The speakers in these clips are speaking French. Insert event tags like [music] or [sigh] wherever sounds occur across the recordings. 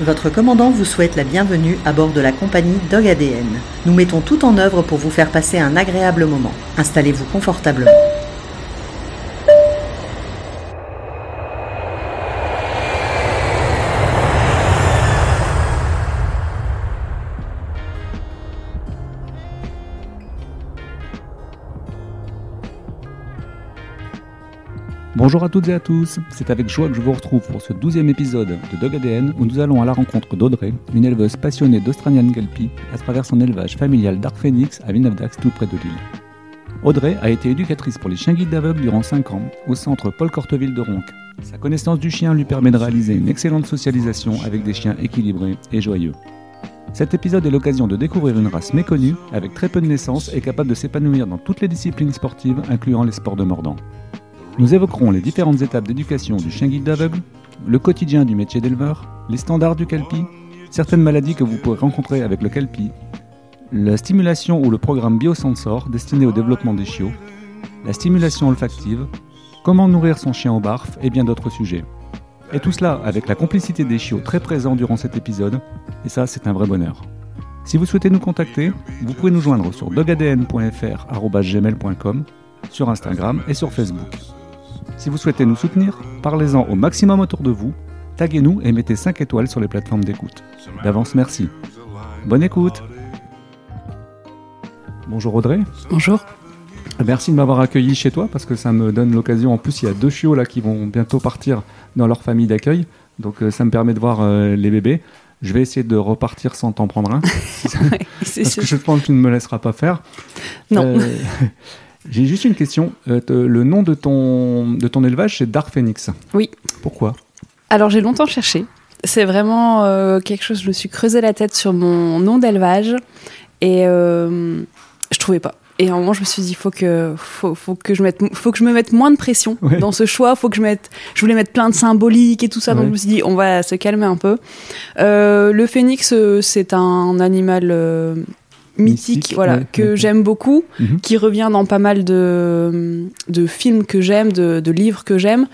Votre commandant vous souhaite la bienvenue à bord de la compagnie Dog ADN. Nous mettons tout en œuvre pour vous faire passer un agréable moment. Installez-vous confortablement. Bonjour à toutes et à tous, c'est avec joie que je vous retrouve pour ce douzième épisode de Dog ADN où nous allons à la rencontre d'Audrey, une éleveuse passionnée d'Australian Kelpie à travers son élevage familial Dark Phoenix à Vinavdax tout près de Lille. Audrey a été éducatrice pour les chiens guides d'aveugles durant 5 ans au centre Paul Corteville de Ronc. Sa connaissance du chien lui permet de réaliser une excellente socialisation avec des chiens équilibrés et joyeux. Cet épisode est l'occasion de découvrir une race méconnue, avec très peu de naissances et capable de s'épanouir dans toutes les disciplines sportives, incluant les sports de mordant. Nous évoquerons les différentes étapes d'éducation du chien guide d'aveugle, le quotidien du métier d'éleveur, les standards du kelpie, certaines maladies que vous pourrez rencontrer avec le kelpie, la stimulation ou le programme Biosensor destiné au développement des chiots, la stimulation olfactive, comment nourrir son chien au barf et bien d'autres sujets. Et tout cela avec la complicité des chiots très présents durant cet épisode, et ça c'est un vrai bonheur. Si vous souhaitez nous contacter, vous pouvez nous joindre sur dogadn.fr.gmail.com, sur Instagram et sur Facebook. Si vous souhaitez nous soutenir, parlez-en au maximum autour de vous, taguez-nous et mettez 5 étoiles sur les plateformes d'écoute. D'avance, merci. Bonne écoute Bonjour Audrey. Bonjour. Merci de m'avoir accueilli chez toi parce que ça me donne l'occasion. En plus, il y a deux chiots là qui vont bientôt partir dans leur famille d'accueil. Donc euh, ça me permet de voir euh, les bébés. Je vais essayer de repartir sans t'en prendre un. [laughs] Ouais, parce sûr. que je pense que tu ne me laisseras pas faire. Non. Euh, J'ai juste une question. Euh, te- le nom de ton, de ton élevage, c'est Dark Phoenix. Oui. Pourquoi Alors j'ai longtemps cherché. C'est vraiment euh, quelque chose, je me suis creusé la tête sur mon nom d'élevage et euh, je trouvais pas. Et à un moment, je me suis dit, faut que, faut, faut que je mette, faut que je me mette moins de pression Ouais. dans ce choix. Faut que je mette, je voulais mettre plein de symboliques et tout ça. Donc Ouais. je me suis dit, on va se calmer un peu. Euh, le phénix, euh, c'est un animal euh, mythique, voilà, ouais, que j'aime beaucoup. Mhm. qui revient dans pas mal de, de films que j'aime, de, de livres que j'aime.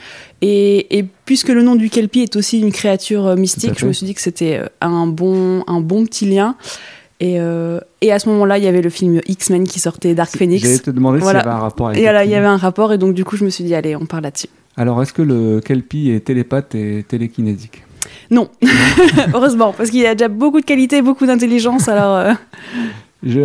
Et, et puisque le nom du Kelpie est aussi une créature euh, mystique, je me suis dit que c'était euh, un bon, un bon petit lien. Et, euh, et à ce moment-là, il y avait le film X-Men qui sortait, Dark J'allais Phoenix. te demander Voilà. s'il y avait un rapport avec Et voilà, il y avait un rapport, et donc du coup, je me suis dit, allez, on parle là-dessus. Alors, est-ce que le Kelpie est télépathe et télékinésique Non, [laughs] heureusement, parce qu'il a déjà beaucoup de qualité, beaucoup d'intelligence, alors... euh,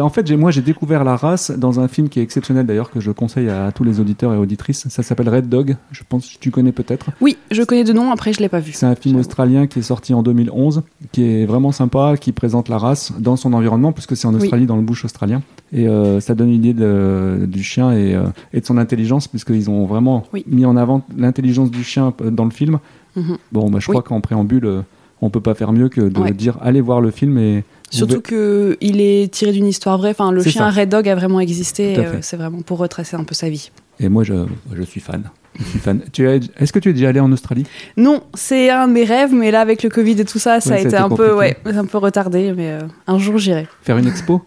En fait, j'ai- moi, j'ai découvert la race dans un film qui est exceptionnel d'ailleurs, que je conseille à tous les auditeurs et auditrices. Ça s'appelle Red Dog. Je pense que tu connais peut-être. Oui, je connais de nom, après je l'ai pas vu. C'est un film australien qui est sorti en 2011, qui est vraiment sympa, qui présente la race dans son environnement, puisque c'est en Oui. Australie, dans le bush australien. Et euh, ça donne une idée de- du chien et, euh, et de son intelligence, puisqu'ils ont vraiment Oui. mis en avant l'intelligence du chien euh, dans le film. Mhm. Bon, bah, je Oui. crois qu'en préambule, on peut pas faire mieux que de Ouais. dire allez voir le film et Surtout que il est tiré d'une histoire vraie. Enfin, le chien ça. Red Dog a vraiment existé. Euh, c'est vraiment pour retracer un peu sa vie. Et moi, je, je suis fan. Je suis fan. Tu Est-ce que tu es déjà allé en Australie? Non, c'est un de mes rêves, mais là avec le Covid et tout ça, ça Ouais, a été été un peu, ouais, un peu retardé. Mais euh, un jour j'irai. Faire une expo?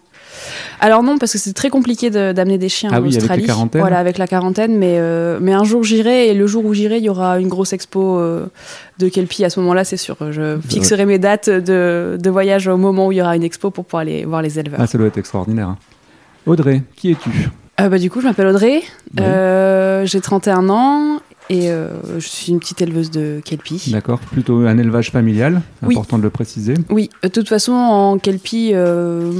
Alors non, parce que c'est très compliqué de- d'amener des chiens Ah en oui, avec les Australie. quarantaines. Voilà, avec la quarantaine. Mais euh, mais un jour j'irai et le jour où j'irai, il y aura une grosse expo euh, de Kelpie. À ce moment-là, c'est sûr. Je fixerai mes dates de, de voyage au moment où il y aura une expo pour pouvoir aller voir les éleveurs. Ah, ça doit être extraordinaire. hein. Audrey, qui es-tu? Euh, bah, du coup, je m'appelle Audrey, Oui. euh, j'ai 31 ans et euh, je suis une petite éleveuse de Kelpie. D'accord, plutôt un élevage familial, Oui. important de le préciser. Oui, de toute façon, en Kelpie, euh,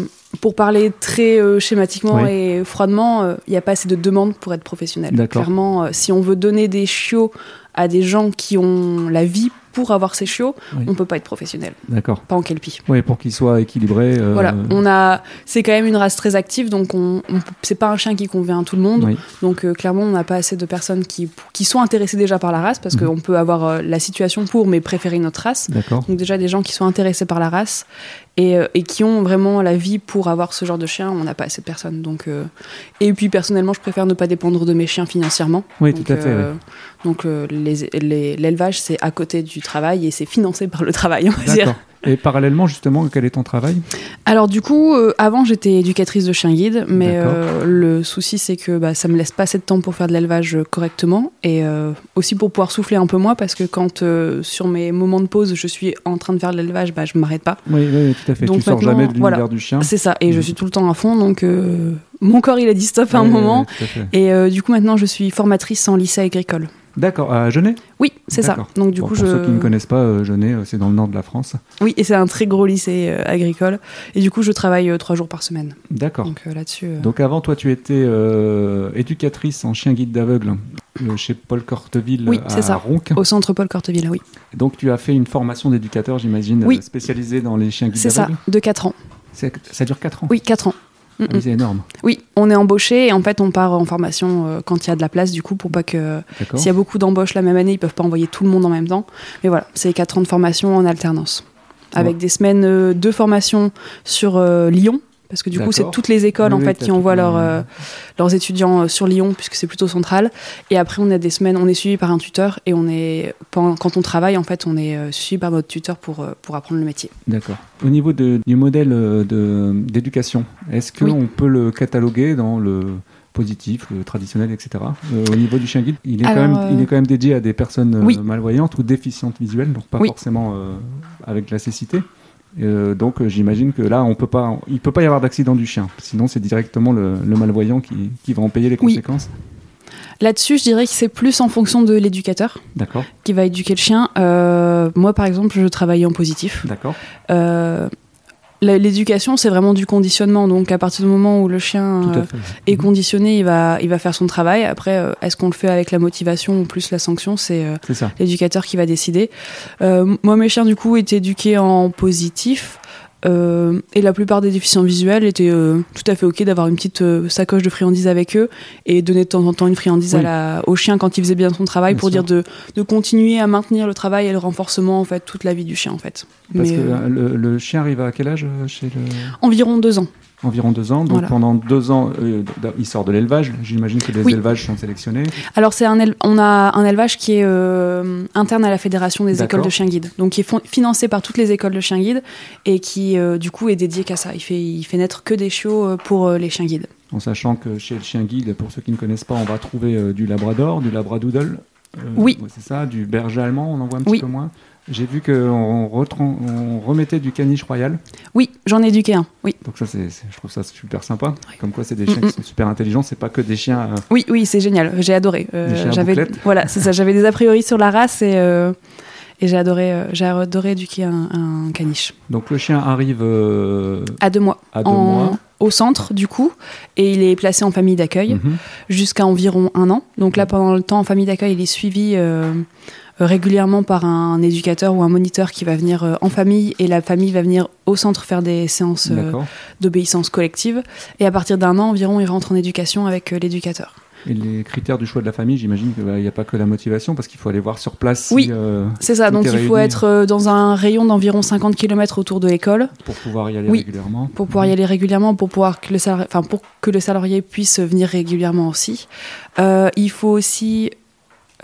pour parler très euh, schématiquement Oui. et froidement, euh, il n'y a pas assez de demandes pour être professionnel. Clairement, euh, si on veut donner des chiots à des gens qui ont la vie pour avoir ces chiots, Oui. on peut pas être professionnel, D'accord. pas en Kelpie. Oui, pour qu'il soit équilibré. euh, Voilà, on a, c'est quand même une race très active, donc on, on- c'est pas un chien qui convient à tout le monde. oui. Donc euh, clairement, on n'a pas assez de personnes qui, qui sont intéressées déjà par la race, parce Mhm. qu'on peut avoir euh, la situation pour, mais préférer notre race. D'accord. Donc déjà des gens qui sont intéressés par la race et, et qui ont vraiment la vie pour avoir ce genre de chien, on n'a pas assez de personnes. Donc, euh, Et puis personnellement, je préfère ne pas dépendre de mes chiens financièrement. Oui, Donc, tout à fait. euh, oui. Donc euh, les- les- l'élevage, c'est à côté du travail et c'est financé par le travail, on va dire. Et parallèlement, justement, quel est ton travail? Alors du coup, euh, avant j'étais éducatrice de chien guide, mais euh, le souci c'est que bah, ça me laisse pas assez de temps pour faire de l'élevage correctement et euh, aussi pour pouvoir souffler un peu moins parce que quand euh, sur mes moments de pause je suis en train de faire de l'élevage, bah, je m'arrête pas. Oui, oui, tout à fait. Donc tu sors jamais de l'univers voilà. du chien. C'est ça, et je Mhm. suis tout le temps à fond, donc euh, mon corps il a dit stop à un Ouais, moment. fait. Et euh, du coup maintenant je suis formatrice en lycée agricole. D'accord, à Genet Oui, c'est ça. Donc du Bon, coup pour je ceux qui ne connaissent pas, euh, Genet, c'est dans le nord de la France. oui et c'est un très gros lycée euh, agricole et du coup je travaille euh, trois jours par semaine. D'accord. Donc euh, là-dessus. Donc avant, toi, tu étais éducatrice en chien guide d'aveugle chez Paul Corteville Oui, à c'est ça. Ronc. Au centre Paul Corteville, oui. Donc tu as fait une formation d'éducateur, j'imagine, Oui. spécialisée dans les chiens guides C'est ça, de 4 ans. Ça dure 4 ans Oui, 4 ans. Mm, oui, mm. c'est énorme. Oui, on est embauché et en fait on part en formation euh, quand il y a de la place du coup pour pas que s'il y a beaucoup d'embauches la même année ils peuvent pas envoyer tout le monde en même temps. Mais voilà, c'est 4 ans de formation en alternance. Avec Ouais. des semaines euh, de formation sur euh, Lyon. Parce que du coup, c'est toutes les écoles Oui, en fait qui envoient leurs, euh, leurs étudiants euh, sur Lyon puisque c'est plutôt central. Et après, on a des semaines, on est suivi par un tuteur et on est quand on travaille en fait, on est euh, suivi par notre tuteur pour pour apprendre le métier. D'accord. Au niveau de- du modèle de- d'éducation, est-ce qu'on Oui. peut le cataloguer dans le positif, le traditionnel, etc. Euh, au niveau du chien guide, il est, Alors, quand même, il est quand même dédié à des personnes Oui. malvoyantes ou déficientes visuelles, donc pas Oui. forcément euh, avec la cécité? Euh, donc euh, j'imagine que là, on peut pas, il peut pas y avoir d'accident du chien. Sinon, c'est directement le, le malvoyant qui, qui va en payer les Oui. conséquences. Là-dessus, je dirais que c'est plus en fonction de l'éducateur qui va éduquer le chien. Euh, moi, par exemple, je travaille en positif. D'accord. Euh, L'éducation, c'est vraiment du conditionnement. Donc, à partir du moment où le chien euh, est conditionné, il va, il va faire son travail. Après, euh, est-ce qu'on le fait avec la motivation ou plus la sanction C'est euh, l'éducateur qui va décider. Euh, moi, mes chiens, du coup, étaient éduqués en positif. Euh, et la plupart des déficients visuels étaient euh, tout à fait ok d'avoir une petite euh, sacoche de friandises avec eux et donner de temps en temps une friandise à Oui. la, au chien quand il faisait bien son travail Bien pour sûr. dire de, de continuer à maintenir le travail et le renforcement en fait toute la vie du chien en fait. Parce Mais, que le, le chien arrive à quel âge chez le... environ deux ans. Environ deux ans. Donc Voilà. pendant deux ans, euh, il sort de l'élevage. J'imagine que les Oui. élevages sont sélectionnés. Alors c'est un on a un élevage qui est euh, interne à la fédération des écoles de chiens guides, donc qui est financé par toutes les écoles de chiens guides et qui euh, du coup est dédié qu'à ça. Il fait il fait naître que des chiots euh, pour les chiens guides. En sachant que chez le chien guide, pour ceux qui ne connaissent pas, on va trouver du labrador, du labradoodle. Oui. c'est ça, du berger allemand, on en voit un petit Oui. peu moins. J'ai vu qu'on on remettait du caniche royal. Oui, j'en ai éduqué un. Oui, Donc ça, c'est, je trouve ça super sympa. Comme quoi, c'est des Mm, chiens mm. qui sont super intelligents. C'est pas que des chiens. euh, oui, oui, c'est génial. J'ai adoré. Euh, j'avais voilà, c'est ça. J'avais des a priori sur la race et euh, et j'ai adoré euh, j'ai adoré éduquer un, un caniche Donc le chien arrive à deux mois. à deux en- mois. Au centre, du coup, et il est placé en famille d'accueil. Mhm. jusqu'à environ un an. Donc là, pendant le temps en famille d'accueil, il est suivi euh, régulièrement par un éducateur ou un moniteur qui va venir euh, en famille et la famille va venir au centre faire des séances euh, d'obéissance collective. Et à partir d'un an environ, il rentre en éducation avec euh, l'éducateur. Et les critères du choix de la famille, j'imagine qu'il n'y a pas que la motivation, parce qu'il faut aller voir sur place Oui. si, euh, C'est ça, donc il faut être euh, dans un rayon d'environ 50 km autour de l'école pour pouvoir y aller Oui. régulièrement. pour pouvoir y aller régulièrement, pour, pouvoir que le salarié, enfin, pour que le salarié puisse venir régulièrement aussi. Euh, il faut aussi euh,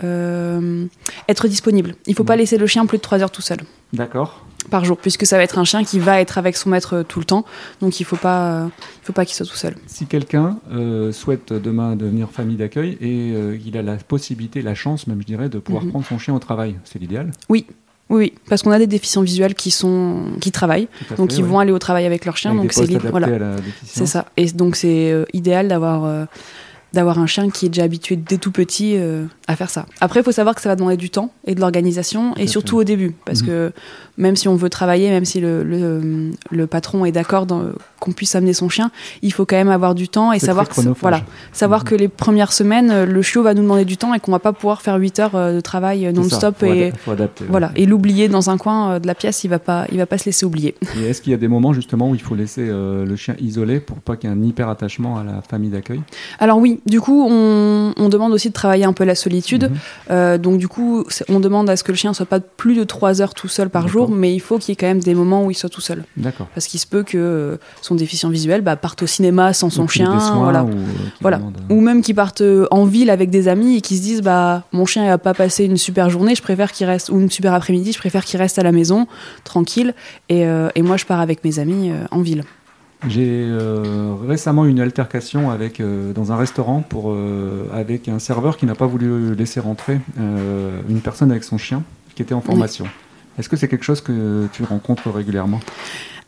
être disponible. Il ne faut pas Mhm. laisser le chien plus de 3 heures tout seul. D'accord. par jour, puisque ça va être un chien qui va être avec son maître euh, tout le temps, donc il faut pas, euh, il faut pas qu'il soit tout seul. Si quelqu'un euh, souhaite demain devenir famille d'accueil et euh, il a la possibilité, la chance même, je dirais, de pouvoir Mhm. prendre son chien au travail, c'est l'idéal? Oui, oui, parce qu'on a des déficients visuels qui sont, qui travaillent, donc fait, ils ouais. vont aller au travail avec leur chien, Avec donc c'est libre, voilà, c'est ça. Et donc c'est euh, idéal d'avoir, euh, d'avoir un chien qui est déjà habitué dès tout petit euh, à faire ça. Après, il faut savoir que ça va demander du temps et de l'organisation, et surtout au début, parce Mhm. que même si on veut travailler, même si le, le, le patron est d'accord qu'on puisse amener son chien, il faut quand même avoir du temps et savoir que voilà, savoir Mhm. que les premières semaines, euh, le chiot va nous demander du temps et qu'on va pas pouvoir faire 8 heures euh, de travail euh, non-stop et adapter, ouais. voilà et l'oublier dans un coin de la pièce, il va pas, il va pas se laisser oublier. Et est-ce qu'il y a des moments justement où il faut laisser euh, le chien isolé pour pas qu'il y ait un hyper attachement à la famille d'accueil? Alors oui, du coup, on, on demande aussi de travailler un peu la solitude. Mhm. Euh, donc du coup, on demande à ce que le chien soit pas plus de 3 heures tout seul par jour. Mais il faut qu'il y ait quand même des moments où il soit tout seul. D'accord. Parce qu'il se peut que euh, son déficient visuel bah, parte au cinéma sans son Ou qu'il chien, voilà. ou, euh, qu'il Voilà. demande, euh, Ou même qu'ils partent euh, en ville avec des amis et qu'ils se disent bah mon chien il a pas passé une super journée, je préfère qu'il reste ou une super après-midi, je préfère qu'il reste à la maison tranquille et, euh, et moi je pars avec mes amis euh, en ville. J'ai euh, récemment eu une altercation avec, euh, dans un restaurant pour, euh, avec un serveur qui n'a pas voulu laisser rentrer une personne avec son chien qui était en formation. Est-ce que c'est quelque chose que tu rencontres régulièrement?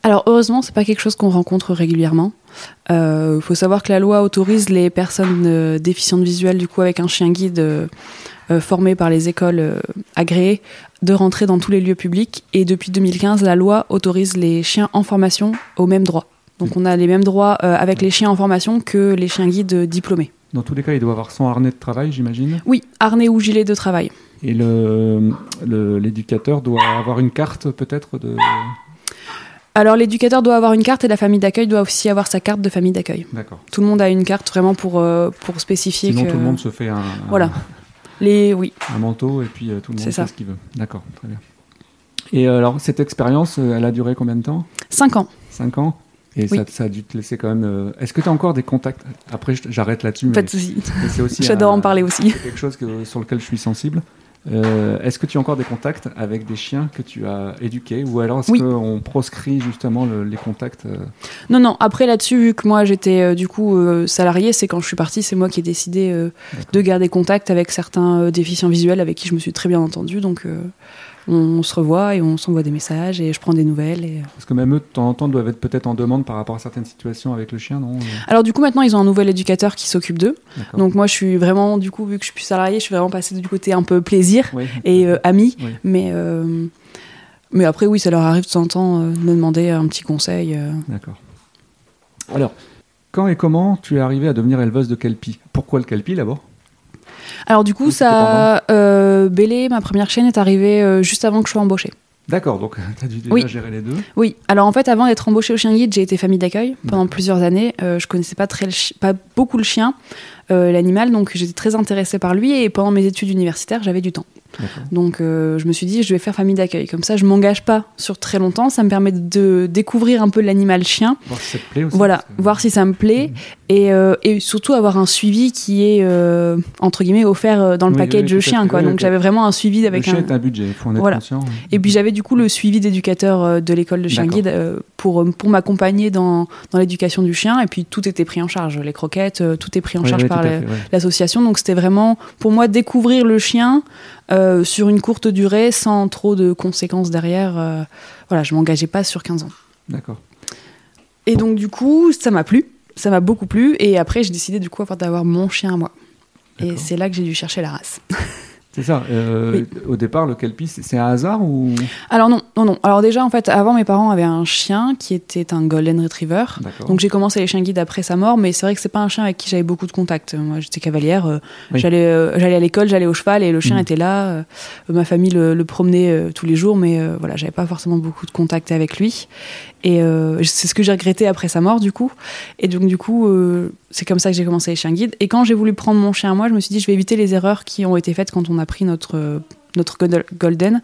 Alors heureusement c'est pas quelque chose qu'on rencontre régulièrement. Il faut savoir que la loi autorise les personnes euh, déficientes visuelles du coup avec un chien guide euh, euh, formé par les écoles euh, agréées de rentrer dans tous les lieux publics et depuis 2015 la loi autorise les chiens en formation au même droit. Donc on a les mêmes droits euh, avec les chiens en formation que les chiens guides euh, diplômés. Dans tous les cas, il doit avoir son harnais de travail, j'imagine? Oui, harnais ou gilet de travail. Et le- le- l'éducateur doit avoir une carte peut-être de... Alors l'éducateur doit avoir une carte et la famille d'accueil doit aussi avoir sa carte de famille d'accueil. D'accord. Tout le monde a une carte vraiment pour, euh, pour spécifier Sinon, que... tout le monde se fait un, un- Voilà. Les... Oui. un manteau et puis euh, tout le monde ça. fait ce qu'il veut. D'accord, très bien. Et euh, alors, cette expérience, euh, elle a duré combien de temps? 5 ans. 5 ans? Et Oui. ça, ça a dû te laisser quand même. euh, Est-ce que tu as encore des contacts? Après, j'arrête là-dessus. Pas de souci. [laughs] J'adore en parler aussi. c'est quelque chose que, sur lequel je suis sensible. Euh, est-ce que tu as encore des contacts avec des chiens que tu as éduqués ou alors est-ce Oui. qu'on proscrit justement le- les contacts euh, Non, non, après là-dessus, vu que moi j'étais euh, du coup salarié, c'est quand je suis partie, c'est moi qui ai décidé de garder contact avec certains déficients visuels avec qui je me suis très bien entendue. Donc on, se revoit et on s'envoie des messages et je prends des nouvelles. Et... euh. Parce que même eux, de temps en temps, doivent être peut-être en demande par rapport à certaines situations avec le chien, non Euh, Alors du coup, maintenant ils ont un nouvel éducateur qui s'occupe d'eux. Donc moi je suis vraiment, du coup, vu que je suis plus salariée, je suis vraiment passée du côté un peu plaisir Oui. et euh, ami. Oui. Mais, euh, mais après, oui, ça leur arrive de temps en temps euh, de me demander un petit conseil. D'accord. Alors, quand et comment tu es arrivée à devenir éleveuse de kelpie? Pourquoi le kelpie d'abord? Alors du coup, ça, euh, Bélé, ma première chienne, est arrivée euh, juste avant que je sois embauchée. D'accord, donc [laughs] tu as dû déjà Oui. gérer les deux. Oui, alors en fait, avant d'être embauchée au chien guide, j'ai été famille d'accueil pendant plusieurs années. Euh, je connaissais pas, très le chi- pas beaucoup le chien, l'animal, donc j'étais très intéressée par lui. Et pendant mes études universitaires, j'avais du temps. Donc euh, je me suis dit, je vais faire famille d'accueil. Comme ça, je m'engage pas sur très longtemps. Ça me permet de découvrir un peu l'animal chien. Voir si ça te plaît aussi. Voilà, que- voir si ça me plaît. Et, euh, et surtout avoir un suivi qui est, euh, entre guillemets, offert euh, dans le Oui, package oui, chien. Quoi. Oui, Donc j'avais vraiment un suivi Le avec chien un... est un budget, il faut en être Voilà. conscient. Et puis j'avais du coup le suivi d'éducateur euh, de l'école de chien guide euh, pour, euh, pour m'accompagner dans, dans l'éducation du chien. Et puis tout était pris en charge. Les croquettes, euh, tout est pris en charge oui, par ouais. l'association. Donc c'était vraiment pour moi découvrir le chien euh, sur une courte durée sans trop de conséquences derrière. euh, voilà, je m'engageais pas sur 15 ans. D'accord. Et donc du coup, ça m'a plu. Ça m'a beaucoup plu. Et après, j'ai décidé du coup d'avoir mon chien à moi. Et c'est là que j'ai dû chercher la race. [laughs] C'est ça. euh, Au départ, le kelpie, c'est un hasard ou? Alors non, non, non. Alors déjà, en fait, avant, mes parents avaient un chien qui était un golden retriever. Donc j'ai commencé les chiens guides après sa mort, mais c'est vrai que c'est pas un chien avec qui j'avais beaucoup de contact. Moi, j'étais cavalière, euh, Oui. j'allais, euh, j'allais à l'école, j'allais au cheval et le chien Mhm. était là. euh, ma famille le, le promenait tous les jours, mais voilà, j'avais pas forcément beaucoup de contact avec lui. Et euh, c'est ce que j'ai regretté après sa mort, du coup. Et donc du coup, euh, c'est comme ça que j'ai commencé les chiens guides. Et quand j'ai voulu prendre mon chien à moi, je me suis dit, je vais éviter les erreurs qui ont été faites quand on a pris notre euh, notre golden.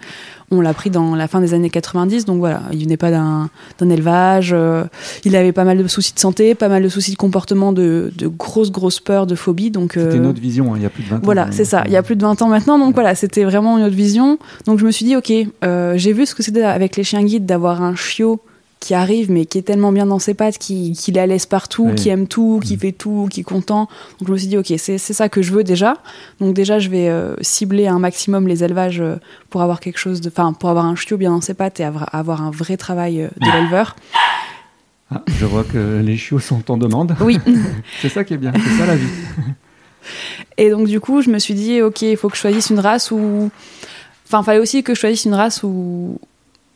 On l'a pris dans la fin des années 90, donc voilà, il venait pas d'un élevage. euh, il avait pas mal de soucis de santé, pas mal de soucis de comportement, de, de grosses, grosses peurs, de phobies. C'était euh, notre vision, hein, il y a plus de 20 ans. voilà, c'est ça. Il y a plus de 20 ans maintenant, donc voilà, c'était vraiment une autre vision. Donc je me suis dit, ok, j'ai vu ce que c'était avec les chiens guides d'avoir un chiot qui arrive, mais qui est tellement bien dans ses pattes, qui, qui la laisse partout, Oui. qui aime tout, qui Mm. fait tout, qui est content. Donc je me suis dit, ok, c'est ça que je veux déjà. Donc déjà, je vais euh, cibler un maximum les élevages euh, pour avoir quelque chose de, enfin, pour avoir un chiot bien dans ses pattes et avoir, avoir un vrai travail euh, de l'éleveur. Ah, je vois que les chiots sont en demande. Oui. [laughs] c'est ça qui est bien, c'est ça la vie. Et donc, du coup, je me suis dit, ok, il faut que je choisisse une race où. Enfin, il fallait aussi que je choisisse une race où.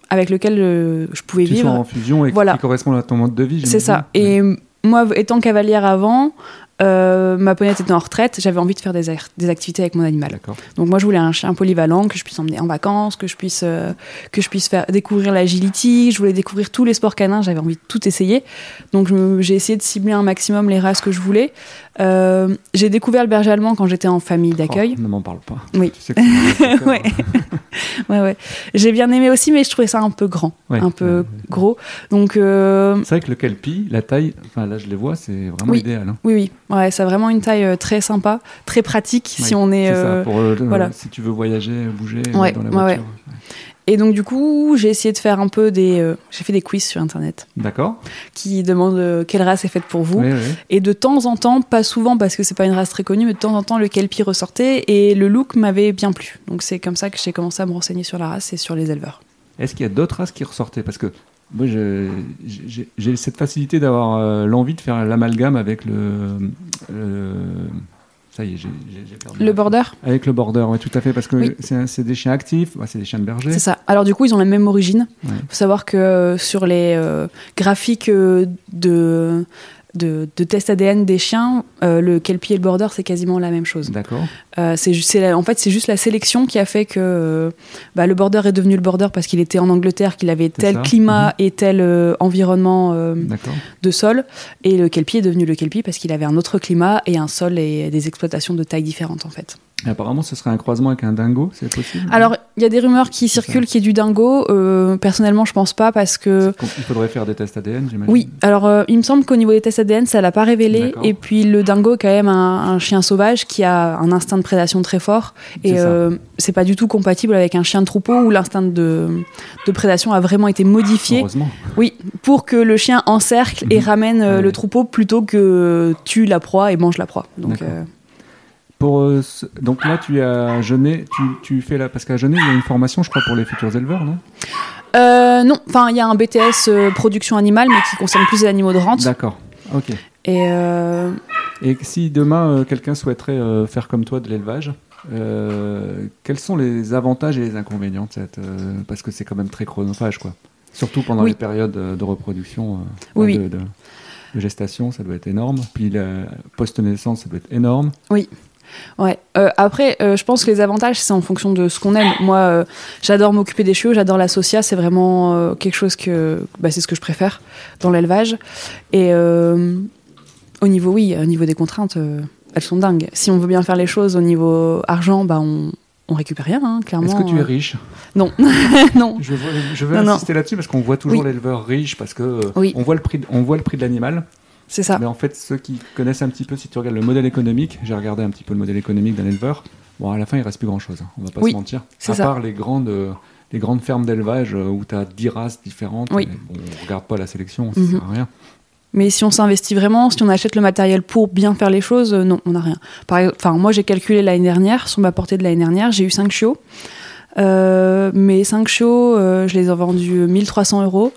Avec lequel euh, je pouvais Qui sont vivre. en fusion et Voilà. qui correspondent à ton mode de vie. C'est ça. Et moi, étant cavalière avant, Euh, ma ponette était en retraite, j'avais envie de faire des, activités avec mon animal. Donc moi je voulais un chien polyvalent que je puisse emmener en vacances, que je puisse euh, que je puisse faire découvrir l'agility, je voulais découvrir tous les sports canins, j'avais envie de tout essayer. Donc j'ai essayé de cibler un maximum les races que je voulais. Euh, j'ai découvert le berger allemand quand j'étais en famille d'accueil. Oh, ne m'en parle pas. Oui. Tu sais que c'est mon secteur, [laughs] Ouais. [laughs] Ouais ouais. J'ai bien aimé aussi mais je trouvais ça un peu grand, Ouais. un peu Ouais, ouais. gros. Donc euh, C'est vrai que le kelpie, la taille, enfin là je les vois, c'est vraiment Oui. idéal. hein. oui oui, ouais, a vraiment une taille euh, très sympa, très pratique si on est, C'est euh, ça, pour voilà. si tu veux voyager, bouger Ouais, dans la ouais, voiture. Et donc du coup, j'ai essayé de faire un peu des euh, j'ai fait des quiz sur internet D'accord. qui demandent euh, quelle race est faite pour vous. Oui, oui. Et de temps en temps, pas souvent parce que c'est pas une race très connue, mais de temps en temps le kelpie ressortait et le look m'avait bien plu. Donc c'est comme ça que j'ai commencé à me renseigner sur la race et sur les éleveurs. Est-ce qu'il y a d'autres races qui ressortaient? Parce que moi, je- j'ai j'ai cette facilité d'avoir euh, l'envie de faire l'amalgame avec le. le- ça y est, j'ai perdu. Le border, Avec le border, oui, tout à fait, parce que Oui. c'est des chiens actifs, bah, c'est des chiens de berger. c'est ça. Alors du coup, ils ont la même origine. Ouais. faut savoir que euh, sur les euh, graphiques euh, de de, de tests ADN des chiens, euh, le kelpie et le border, c'est quasiment la même chose. D'accord. Euh, c'est en fait, c'est juste la sélection qui a fait que euh, bah, le border est devenu le border parce qu'il était en Angleterre, qu'il avait tel ça. climat et tel euh, environnement euh, de sol. Et le kelpie est devenu le kelpie parce qu'il avait un autre climat et un sol et des exploitations de taille différentes en fait. Apparemment, ce serait un croisement avec un dingo, c'est possible Alors, il y a des rumeurs qui circulent qui est du dingo. Euh, personnellement, je pense pas parce que. Il faudrait faire des tests ADN, j'imagine. Oui, alors euh, il me semble qu'au niveau des tests ADN, ça l'a pas révélé. Et puis le dingo est quand même un, un chien sauvage qui a un instinct de prédation très fort. Et euh, c'est pas du tout compatible avec un chien de troupeau où l'instinct de, de prédation a vraiment été modifié. Heureusement. Oui, pour que le chien encercle et Mhm. ramène euh, Ouais. le troupeau plutôt que tue la proie et mange la proie. Donc, Pour, euh, ce- donc là, tu es à Genet, tu, tu fais là, parce qu'à Genet, il y a une formation, je crois, pour les futurs éleveurs, non? Euh, non, enfin il y a un BTS euh, production animale, mais qui concerne plus les animaux de rente. D'accord. Ok. Et euh, Et si demain euh, quelqu'un souhaiterait euh, faire comme toi de l'élevage, euh, quels sont les avantages et les inconvénients de cette euh, Parce que c'est quand même très chronophage, quoi. Surtout pendant Oui. les périodes euh, de reproduction, euh, Oui, de, de- de gestation, ça doit être énorme. Puis la post-naissance, ça doit être énorme. Ouais. Euh, après, euh, je pense que les avantages, c'est en fonction de ce qu'on aime. Moi, euh, j'adore m'occuper des chiots, j'adore la socia, c'est vraiment quelque chose que, bah, c'est ce que je préfère dans l'élevage. Et au niveau, oui, au niveau des contraintes, elles sont dingues. Si on veut bien faire les choses au niveau argent, bah, on, on récupère rien, hein, clairement. Est-ce que tu es riche? Non, [laughs] non. Je veux, je veux Non, non. insister là-dessus parce qu'on voit toujours Oui. l'éleveur riche parce que Oui. on voit le prix, de- on voit le prix de l'animal. C'est ça. Mais en fait, ceux qui connaissent un petit peu, si tu regardes le modèle économique, j'ai regardé un petit peu le modèle économique d'un éleveur. Bon, à la fin, il reste plus grand-chose. hein, on va pas Oui, se mentir. c'est À ça. part les grandes, euh, les grandes fermes d'élevage euh, où tu as 10 races différentes. Oui. bon, on regarde pas la sélection, ça Mhm. sert à rien. Mais si on s'investit vraiment, si on achète le matériel pour bien faire les choses, euh, non, on n'a rien. Par exemple, enfin, moi, j'ai calculé l'année dernière, sur ma portée de l'année dernière, j'ai eu 5 chiots. Euh, mes 5 chiots, euh, je les ai vendus 1300 euros.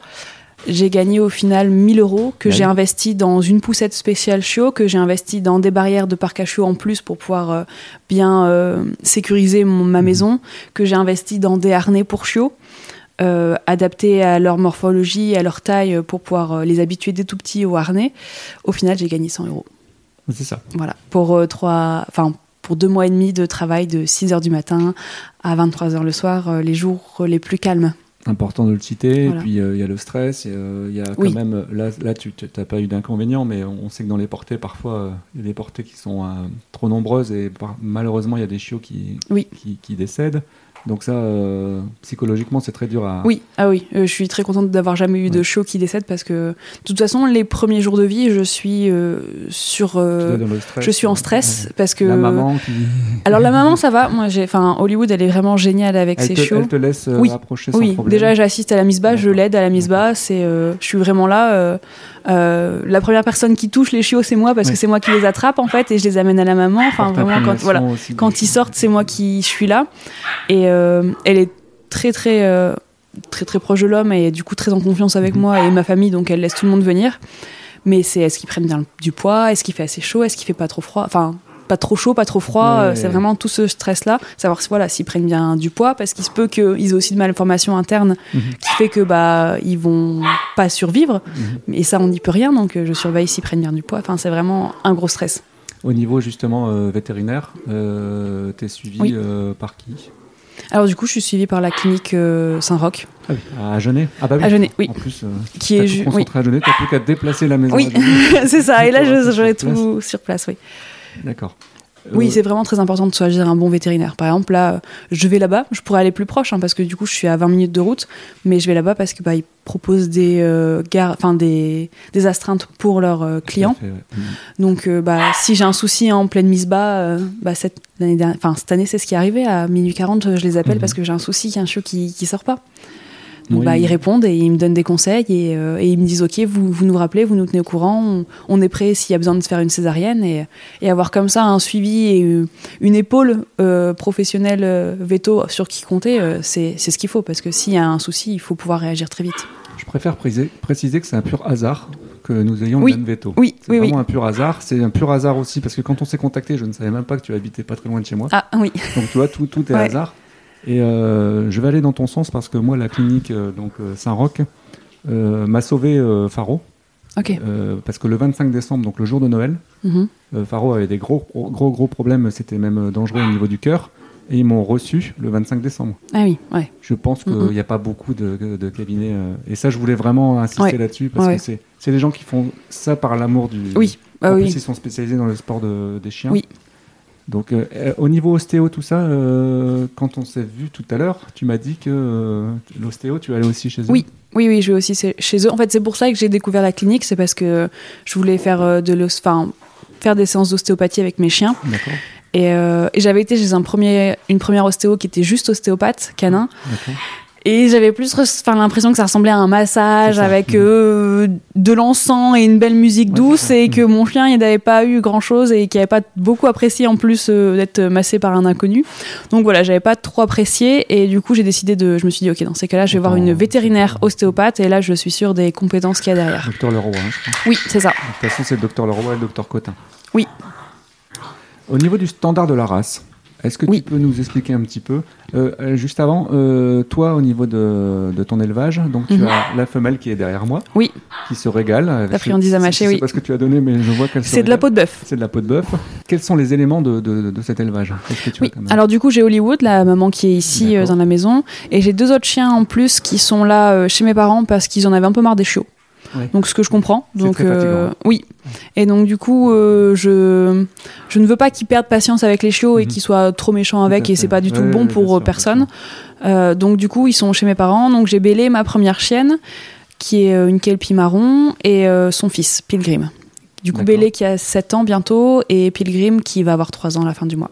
J'ai gagné au final 1000 euros que j'ai investi dans une poussette spéciale chiot, que j'ai investi dans des barrières de parc à chiots en plus pour pouvoir euh, bien euh, sécuriser mon- ma Mhm. maison, que j'ai investi dans des harnais pour chiots. euh, adaptés à leur morphologie, à leur taille, pour pouvoir les habituer dès tout petits au harnais. Au final, j'ai gagné 100 euros. C'est ça. Voilà. Pour trois, enfin, pour deux mois et demi de travail de 6 heures du matin à 23 heures le soir, les jours les plus calmes. Important de le citer. Voilà. Et puis, euh, il y a le stress. euh, Il y a quand Oui. même. Là, là tu n'as pas eu d'inconvénient, mais on sait que dans les portées, parfois, euh, il y a des portées qui sont trop nombreuses et par- malheureusement, il y a des chiots qui, Oui. qui, qui décèdent. Donc, ça, euh, psychologiquement, c'est très dur à. Oui, ah oui, euh, je suis très contente d'avoir jamais eu de chiot qui décède parce que de toute façon, les premiers jours de vie, je suis euh, sur. Stress, je suis en ouais. stress parce que. La maman qui. Alors la maman, [laughs] ça va. Moi, j'ai, enfin, Hollywood, elle est vraiment géniale avec Elle ses te, chiots. elle te laisse Oui. approcher sans Oui, problème. déjà j'assiste à la mise bas, je l'aide à la mise bas. C'est, je suis vraiment là. la première personne qui touche les chiots, c'est moi parce que c'est moi qui les attrape en fait et je les amène à la maman. Enfin vraiment quand voilà, quand ils sortent, c'est moi qui suis là. Et elle est très très euh, très très proche de l'homme et du coup très en confiance avec Mhm. moi et ma famille, donc elle laisse tout le monde venir. Mais c'est est-ce qu'ils prennent bien du poids, est-ce qu'il fait assez chaud, est-ce qu'il fait pas trop froid? Enfin, pas trop chaud, pas trop froid. Ouais. euh, C'est vraiment tout ce stress-là. Savoir voilà, s'ils prennent bien du poids, parce qu'il se peut qu'ils aient aussi de malformations internes Mhm. qui fait que bah ils vont pas survivre. Mhm. Et ça, on n'y peut rien. Donc, euh, je surveille s'ils prennent bien du poids. Enfin, c'est vraiment un gros stress. Au niveau justement euh, vétérinaire, euh, t'es suivi Oui. euh, par qui? Alors, du coup, je suis suivie par la clinique euh, Saint-Roch, Ah oui, à Genève. Ah bah oui. à Genève. Oui, En plus, euh, qui est ju- oui. concentré à Genève, t'as plus qu'à déplacer la maison. Oui, [laughs] c'est ça. Et là, je- j'aurai tout sur place. Oui. D'accord. Oui, Euh, c'est vraiment très important de choisir un bon vétérinaire. Par exemple, là, je vais là-bas, je pourrais aller plus proche, hein, parce que du coup, je suis à 20 minutes de route, mais je vais là-bas parce que bah, ils proposent des, euh, gar- enfin, des, des astreintes pour leurs euh, clients. fait, ouais. Mhm. Donc, euh, bah, si j'ai un souci en pleine mise bas, bah, cette, dernière- enfin, cette année, c'est ce qui est arrivé. À minuit 40, je les appelle Mhm. parce que j'ai un souci, qu'il y a un chiot qui, qui sort pas. Donc, Oui. bah, ils répondent et ils me donnent des conseils et, euh, et ils me disent Ok, vous, vous nous rappelez, vous nous tenez au courant, on, on est prêt s'il y a besoin de faire une césarienne et, et avoir comme ça un suivi et une épaule euh, professionnelle euh, veto sur qui compter, c'est ce qu'il faut parce que s'il y a un souci, il faut pouvoir réagir très vite. Je préfère préciser, préciser que c'est un pur hasard que nous ayons Oui. Dan Veto. Oui, C'est oui, vraiment oui. un pur hasard. C'est un pur hasard aussi parce que quand on s'est contacté, je ne savais même pas que tu habitais pas très loin de chez moi. Ah oui, Donc tu vois, tout, tout est Ouais. hasard. Et euh, je vais aller dans ton sens parce que moi, la clinique euh, donc euh, Saint-Roch m'a sauvé Faro. parce que le 25 décembre, donc le jour de Noël, euh, Faro avait des gros, gros, gros problèmes. C'était même dangereux au niveau du cœur. Et ils m'ont reçu le 25 décembre. Ah oui, ouais. Je pense qu'il n'y a pas beaucoup de, de cabinets. euh, et ça, je voulais vraiment insister Ouais. là-dessus parce Ouais. que c'est c'est des gens qui font ça par l'amour du. Oui, En ah plus, oui. ils sont spécialisés dans le sport de- des chiens. Oui. Donc, euh, au niveau ostéo, tout ça, euh, quand on s'est vu tout à l'heure, tu m'as dit que euh, l'ostéo, tu allais aussi chez eux. Oui. Oui, oui, je vais aussi chez- eux. En fait, c'est pour ça que j'ai découvert la clinique, c'est parce que je voulais faire de faire des séances d'ostéopathie avec mes chiens. D'accord. Et, et j'avais été chez un premier, une première ostéo qui était juste ostéopathe, canin. D'accord. Et j'avais plus l'impression que ça ressemblait à un massage avec Mhm. euh, de l'encens et une belle musique douce et que mon chien il n'avait pas eu grand chose et qui n'avait pas beaucoup apprécié en plus euh, d'être massé par un inconnu. Donc voilà, j'avais pas trop apprécié et du coup j'ai décidé de. Je me suis dit, ok, dans ces cas-là, je vais voir une vétérinaire ostéopathe et là je suis sûre des compétences qu'il y a derrière. Docteur Leroy, hein, je crois. Oui, c'est ça. De toute façon, c'est le docteur Leroy et le docteur Cotin. Oui. Au niveau du standard de la race, est-ce que Oui. tu peux nous expliquer un petit peu Euh, euh, Juste avant, euh, toi, au niveau de, de ton élevage, donc tu Mhm. as la femelle qui est derrière moi, Oui. qui se régale. avec- La friandise à mâcher, je sais oui. pas ce que tu as donné, mais je vois qu'elle se C'est de la peau de bœuf. C'est de la peau de bœuf. Quels sont les éléments de, de, de cet élevage Qu'est-ce que tu Oui, as alors du coup j'ai Hollywood, la maman qui est ici euh, dans la maison, et j'ai deux autres chiens en plus qui sont là chez mes parents parce qu'ils en avaient un peu marre des chiots. Ouais. Donc ce que je comprends. Donc très fatigant. oui. Et donc du coup euh, je je ne veux pas qu'ils perdent patience avec les chiots et Mhm. qu'ils soient trop méchants avec et c'est pas du tout Ouais, bon pour euh, sûr, personne. Euh, donc du coup ils sont chez mes parents. Donc j'ai Bélé, ma première chienne, qui est euh, une kelpie marron et euh, son fils Pilgrim. Du coup. Bélé qui a 7 ans bientôt et Pilgrim qui va avoir 3 ans à la fin du mois.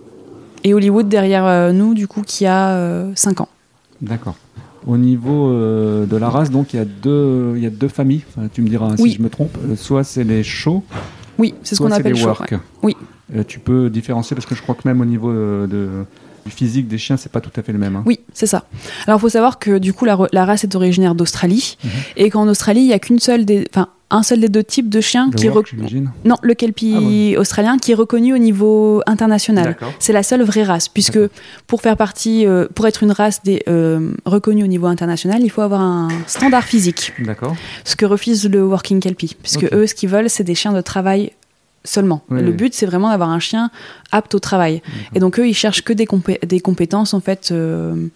Et Hollywood derrière euh, nous, du coup, qui a euh, 5 ans. D'accord. Au niveau euh, de la race, donc il y a deux, il y a deux familles. Enfin, tu me diras Oui. si je me trompe. Euh, soit c'est les chauds, Oui, c'est ce qu'on appelle les work. ouais. Oui. Euh, tu peux différencier parce que je crois que même au niveau euh, de, du physique des chiens, c'est pas tout à fait le même. hein. Oui, c'est ça. Alors, il faut savoir que du coup, la, race est originaire d'Australie Mhm. et qu'en Australie, il y a qu'une seule des, enfin, un seul des deux types de chiens Le qui work, non, le kelpie Ah ouais. australien qui est reconnu au niveau international. C'est la seule vraie race, puisque pour faire partie, euh, pour être une race des, euh, reconnue au niveau international, il faut avoir un standard physique, D'accord. ce que refuse le working kelpie, puisque eux, ce qu'ils veulent, c'est des chiens de travail seulement. Oui, le oui. but, c'est vraiment d'avoir un chien apte au travail. Et donc eux, ils cherchent que des, compé- des compétences en fait euh,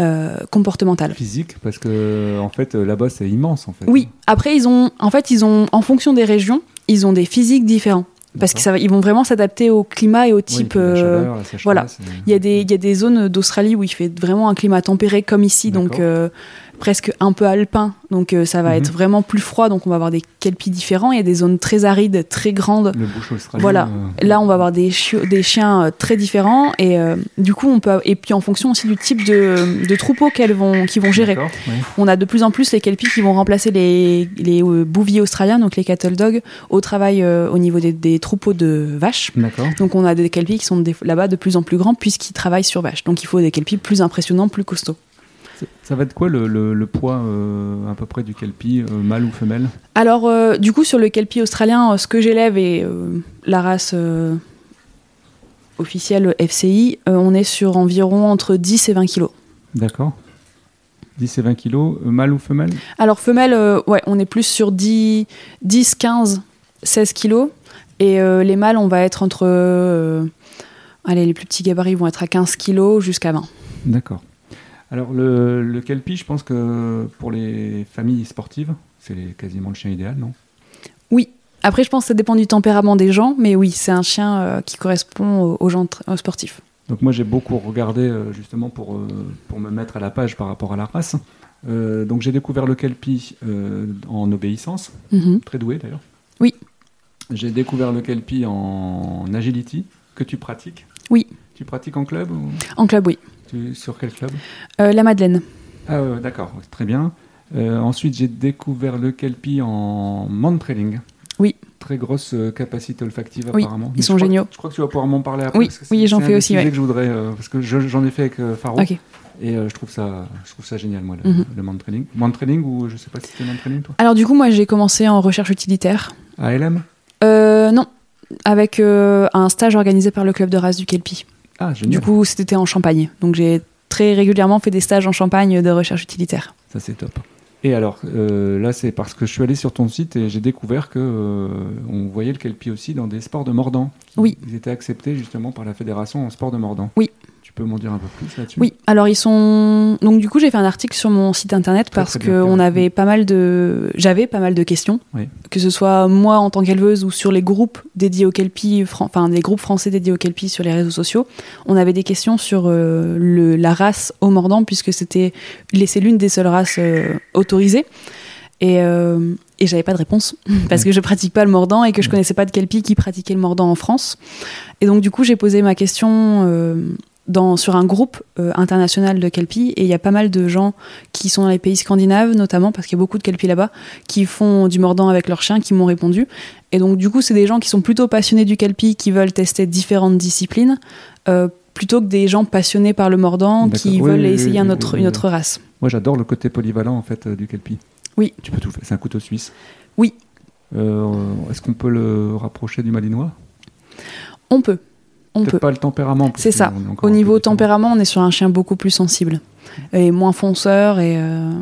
euh, comportementales. Physique, parce que en fait euh, là-bas c'est immense en fait. Oui. Après, ils ont, en fait, ils ont, en fonction des régions, ils ont des physiques différents parce que D'accord. ça, va- ils vont vraiment s'adapter au climat et au Oui, type. puis la chaleur, la sécheresse, voilà. Il y, a des, il y a des zones d'Australie où il fait vraiment un climat tempéré comme ici, donc euh, presque un peu alpin. Donc euh, ça va Mhm. être vraiment plus froid, donc on va avoir des kelpies différents. Il y a des zones très arides, très grandes. Le bush australien. Voilà. euh, Là, on va avoir des, chiens euh, très différents et du coup, on peut et puis en fonction aussi du type de, de troupeau qu'elles vont qu'ils vont gérer. On a de plus en plus les kelpies qui vont remplacer les les bouviers australiens, donc les cattle dogs, au travail au niveau des, des troupeaux de vaches. Donc on a des kelpies qui sont là-bas de plus en plus grands puisqu'ils travaillent sur vaches. Donc il faut des kelpies plus impressionnants, plus costauds. Ça- va être quoi le, le- le poids euh, à peu près du kelpie, euh, mâle ou femelle? Alors euh, du coup sur le kelpie australien, ce que j'élève et euh, la race euh, officiel FCI, on est sur environ entre 10 et 20 kilos. D'accord. 10 et 20 kilos, mâle ou femelle? Alors femelle, ouais, on est plus sur 10, 10 15, 16 kilos. Et les mâles, on va être entre... allez, les plus petits gabarits vont être à 15 kilos jusqu'à 20. D'accord. Alors le, le kelpie, je pense que pour les familles sportives, c'est quasiment le chien idéal, non? Oui. Après, je pense que ça dépend du tempérament des gens, mais oui, c'est un chien euh, qui correspond aux, aux gens aux sportifs. Donc moi j'ai beaucoup regardé euh, justement pour, euh, pour me mettre à la page par rapport à la race. Euh, donc j'ai découvert le kelpie en obéissance, Mhm. très doué d'ailleurs. Oui. J'ai découvert le kelpie en agility que tu pratiques? Oui. Tu pratiques en club ou? En club, oui. Tu- sur quel club Euh, la Madeleine. Ah ouais, d'accord, très bien. Euh, ensuite j'ai découvert le kelpie en mount trailing. Oui. Très grosse euh, capacité olfactive Oui, apparemment. ils Mais sont je crois- géniaux. Je crois que tu vas pouvoir m'en parler après. Oui, oui, c'est- j'en c'est fais aussi, sujets ouais. que je voudrais euh, parce que je- j'en ai fait avec euh, Faro. Et euh, je trouve ça, je trouve ça génial, moi, le, le mount training. Mount training ou je sais pas si c'était mount training, toi? Alors du coup, moi, j'ai commencé en recherche utilitaire. ALM Euh, non, avec euh, un stage organisé par le club de race du Kelpie. Ah. Du coup, c'était en Champagne. Donc j'ai très régulièrement fait des stages en Champagne de recherche utilitaire. Ça, c'est top. Et alors, euh, là, c'est parce que je suis allé sur ton site et j'ai découvert que euh, on voyait le kelpie aussi dans des sports de mordant. Oui. Ils étaient acceptés justement par la fédération en sport de mordant. Oui. Peux m'en dire un peu plus là-dessus? Oui, alors ils sont. Donc du coup, j'ai fait un article sur mon site internet Très, parce très que bien fait, on ouais. avait pas mal de. J'avais pas mal de questions, Oui. que ce soit moi en tant qu'éleveuse ou sur les groupes dédiés au kelpie, fran- enfin des groupes français dédiés au kelpie sur les réseaux sociaux. On avait des questions sur euh, le, la race au mordant puisque c'était c'est l'une des seules races euh, autorisées. Et, euh, et j'avais pas de réponse [laughs] parce que je pratique pas le mordant et que je connaissais pas de kelpie qui pratiquait le mordant en France. Et donc du coup j'ai posé ma question euh, dans, sur un groupe euh, international de kelpie et il y a pas mal de gens qui sont dans les pays scandinaves notamment parce qu'il y a beaucoup de kelpie là-bas qui font du mordant avec leurs chiens qui m'ont répondu. Et donc du coup c'est des gens qui sont plutôt passionnés du kelpie qui veulent tester différentes disciplines. euh, plutôt que des gens passionnés par le mordant qui Oui, veulent oui, essayer oui, un oui, autre, oui, une autre race. Moi, j'adore le côté polyvalent en fait euh, du kelpie. Oui. Tu peux tout faire. C'est un couteau suisse. Oui. Est-ce qu'on peut le rapprocher du malinois? On peut. On peut. pas le tempérament. C'est ça. Au niveau tempérament, on est sur un chien beaucoup plus sensible et moins fonceur et euh,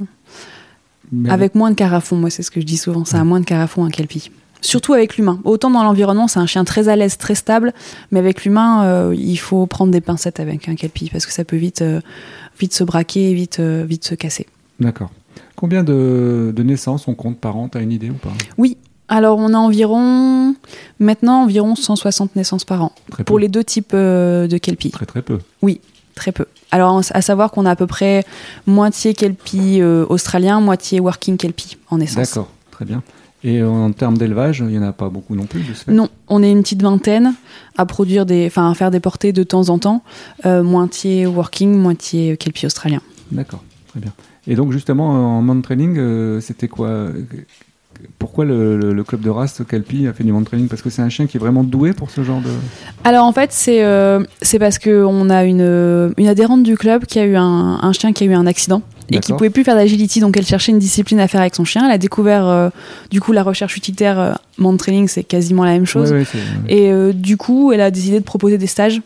avec moins de carafon. Moi, c'est ce que je dis souvent. Ça a moins de carafon un kelpie. Surtout avec l'humain. Autant dans l'environnement, c'est un chien très à l'aise, très stable, mais avec l'humain, euh, il faut prendre des pincettes avec un kelpie parce que ça peut vite, euh, vite se braquer, vite, vite se casser. D'accord. Combien de, de naissances on compte par an? T'as une idée ou pas? Alors, on a environ, maintenant, environ 160 naissances par an Très peu. pour les deux types euh, de kelpie. Très très peu. Très peu. Alors, à savoir qu'on a à peu près moitié kelpie euh, australien, moitié working kelpie en naissance. D'accord, très bien. Et en termes d'élevage, il n'y en a pas beaucoup non plus de ce fait Non, on est une petite vingtaine à produire des, enfin à faire des portées de temps en temps, euh, moitié working, moitié kelpie australien. D'accord, très bien. Et donc justement, en mount training, euh, c'était quoi Pourquoi le, le- le club de race Kelpie a fait du mount training? Parce que c'est un chien qui est vraiment doué pour ce genre de... Alors en fait, c'est euh, c'est parce que on a une, une adhérente du club qui a eu un, un chien qui a eu un accident et qui pouvait plus faire d'agility, donc elle cherchait une discipline à faire avec son chien. Elle a découvert euh, du coup la recherche utilitaire, euh, training, c'est quasiment la même chose. Ouais, ouais. Et euh, du coup, elle a décidé de proposer des stages,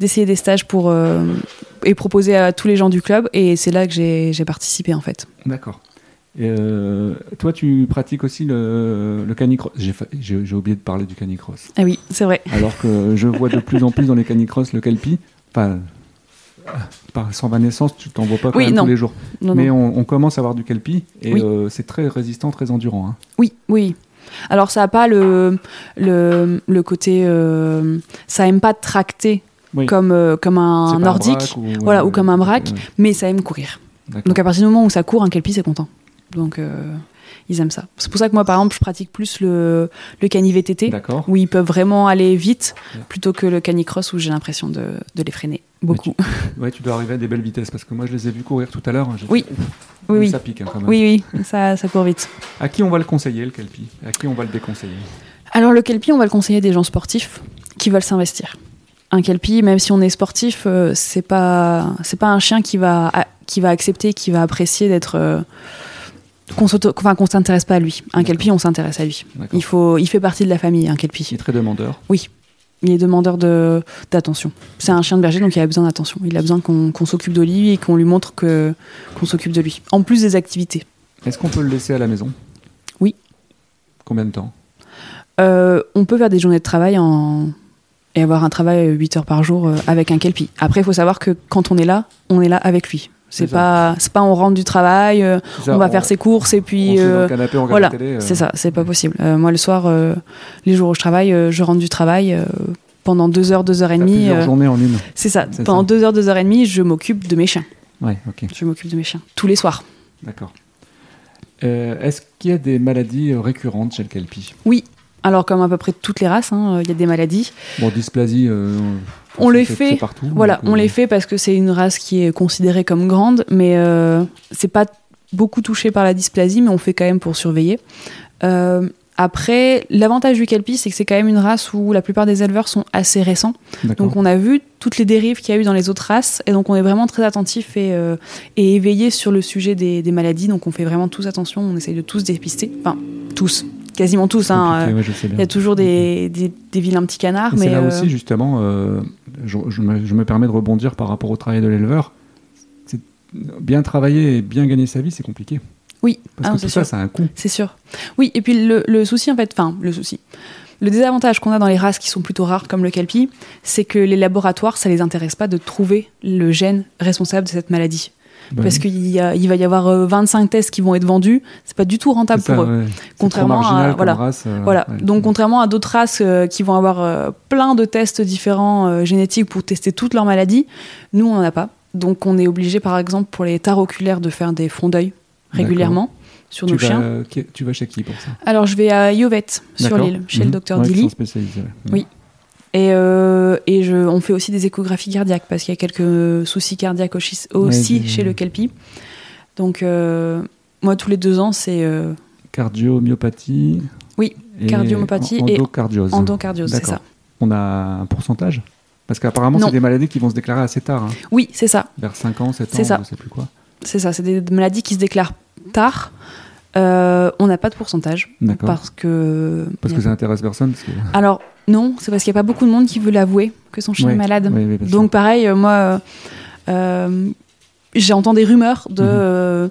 d'essayer des stages pour et proposer à tous les gens du club. Et c'est là que j'ai participé en fait. D'accord. Et, euh, toi, tu pratiques aussi le, le canicross. J'ai oublié de parler du canicross. Ah oui, c'est vrai. Alors que je vois de plus en plus dans les canicross le Kelpie. Enfin, par 120 naissances, tu t'en vois pas quand Oui, même tous les jours. Non, Mais non. on, on commence à avoir du Kelpie et Oui. euh, c'est très résistant, très endurant. hein. Oui, oui. Alors ça a pas le le, le côté, euh, ça aime pas tracter Oui. comme euh, comme un nordique, ou, voilà, ou comme un braque. mais ça aime courir. Donc à partir du moment où ça court, un kelpie c'est content. Donc euh, ils aiment ça. C'est pour ça que moi par exemple je pratique plus le le cani VTT D'accord. où ils peuvent vraiment aller vite plutôt que le canicross où j'ai l'impression de, de les freiner beaucoup. Ouais, tu dois arriver à des belles vitesses parce que moi je les ai vus courir tout à l'heure. j'ai Oui. fait, ouf, Oui, oui. Ça pique hein, quand même. Oui, oui, ça, ça court vite. À qui on va le conseiller le Kelpie? À qui on va le déconseiller? Alors le kelpie, on va le conseiller des gens sportifs qui veulent s'investir. Un kelpie, même si on est sportif, euh, c'est pas c'est pas un chien qui va qui va accepter, qui va apprécier d'être euh, qu'on qu'on s'intéresse pas à lui. Un kelpie, on s'intéresse à lui. Il faut il fait partie de la famille, un Il kelpie. est très demandeur. Il Il est demandeur de d'attention. C'est un chien de berger, donc il a besoin d'attention. Il a besoin qu'on s'occupe de lui et qu'on lui montre qu'on s'occupe de lui. En plus des activités. Est-ce qu'on peut le laisser à la maison? Oui. Combien de temps? Euh, on peut faire des journées de travail en... et avoir un travail 8 heures par jour euh, avec un kelpie. Après, il faut savoir que quand on est là, on est là avec lui. C'est pas, c'est pas on rentre du travail, euh, ça, on va faire ses courses et on puis dans euh, le canapé, on voilà, euh, c'est ça, c'est pas possible. Euh, moi, le soir, les jours où je travaille, je rentre du travail pendant deux heures, deux heures et demie. plusieurs journées en une. c'est ça. Pendant ça. deux heures, deux heures et demie, je m'occupe de mes chiens. Ouais, ok, Je m'occupe de mes chiens tous les soirs. d'accord. Est-ce qu'il y a des maladies récurrentes chez le Kelpie? Alors, comme à peu près toutes les races, hein, il y a des maladies. Bon, dysplasie, On les fait, partout. Voilà, on euh, les fait parce que c'est une race qui est considérée comme grande, mais euh, c'est pas beaucoup touché par la dysplasie, mais on fait quand même pour surveiller. Euh, après, l'avantage du Kelpie, c'est que c'est quand même une race où la plupart des éleveurs sont assez récents. Donc on a vu toutes les dérives qu'il y a eu dans les autres races, et donc on est vraiment très attentif et, euh, et éveillé sur le sujet des, des maladies. Donc on fait vraiment tous attention, on essaye de tous dépister. Enfin, tous, quasiment tous. Hein, euh, ouais, Il y a toujours des, des, des vilains petits canards, Et mais c'est là euh, aussi, justement, euh, je, je me, je me permets de rebondir par rapport au travail de l'éleveur. C'est- Bien travailler et bien gagner sa vie, c'est compliqué. oui, Parce Ah, que tout ça, sûr. ça a un coût. C'est sûr. Oui, et puis le, le souci, en fait, enfin, le souci. Le désavantage qu'on a dans les races qui sont plutôt rares, comme le Kelpie, c'est que les laboratoires, ça les intéresse pas de trouver le gène responsable de cette maladie. Bah Parce qu'il il va y avoir euh, 25 tests qui vont être vendus, c'est pas du tout rentable ça, pour eux. ouais. C'est trop Contrairement à. Voilà. race, euh, Voilà. ouais. Donc, contrairement à d'autres races euh, qui vont avoir euh, plein de tests différents euh, génétiques pour tester toutes leurs maladies, nous, on n'en a pas. Donc, on est obligé, par exemple, pour les tares oculaires, de faire des fonds d'œil régulièrement sur tu nos vas, chiens. euh, tu vas chez qui pour ça? Alors, je vais à Yovette, sur l'île, chez Mhm. le docteur Ouais, Dilly. Mhm. Oui. Et, euh, et je, on fait aussi des échographies cardiaques parce qu'il y a quelques soucis cardiaques aussi, chez le Kelpie. Donc, euh, moi, tous les deux ans, c'est euh, Cardio, myopathie. Oui, et cardiomyopathie et endocardiose. endocardiose, c'est ça. On a un pourcentage? Parce qu'apparemment, c'est des maladies qui vont se déclarer assez tard, hein, Oui, c'est ça. vers 5 ans, 7 ans, C'est ça. je sais plus quoi. C'est ça. C'est des maladies qui se déclarent tard. Euh, on n'a pas de pourcentage D'accord. parce que. Parce que ça intéresse personne. Parce que... Alors, non, c'est parce qu'il n'y a pas beaucoup de monde qui veut l'avouer que son chien est malade. oui, oui. Donc pareil, euh, moi, euh, euh, j'ai entendu des rumeurs de Mhm. euh,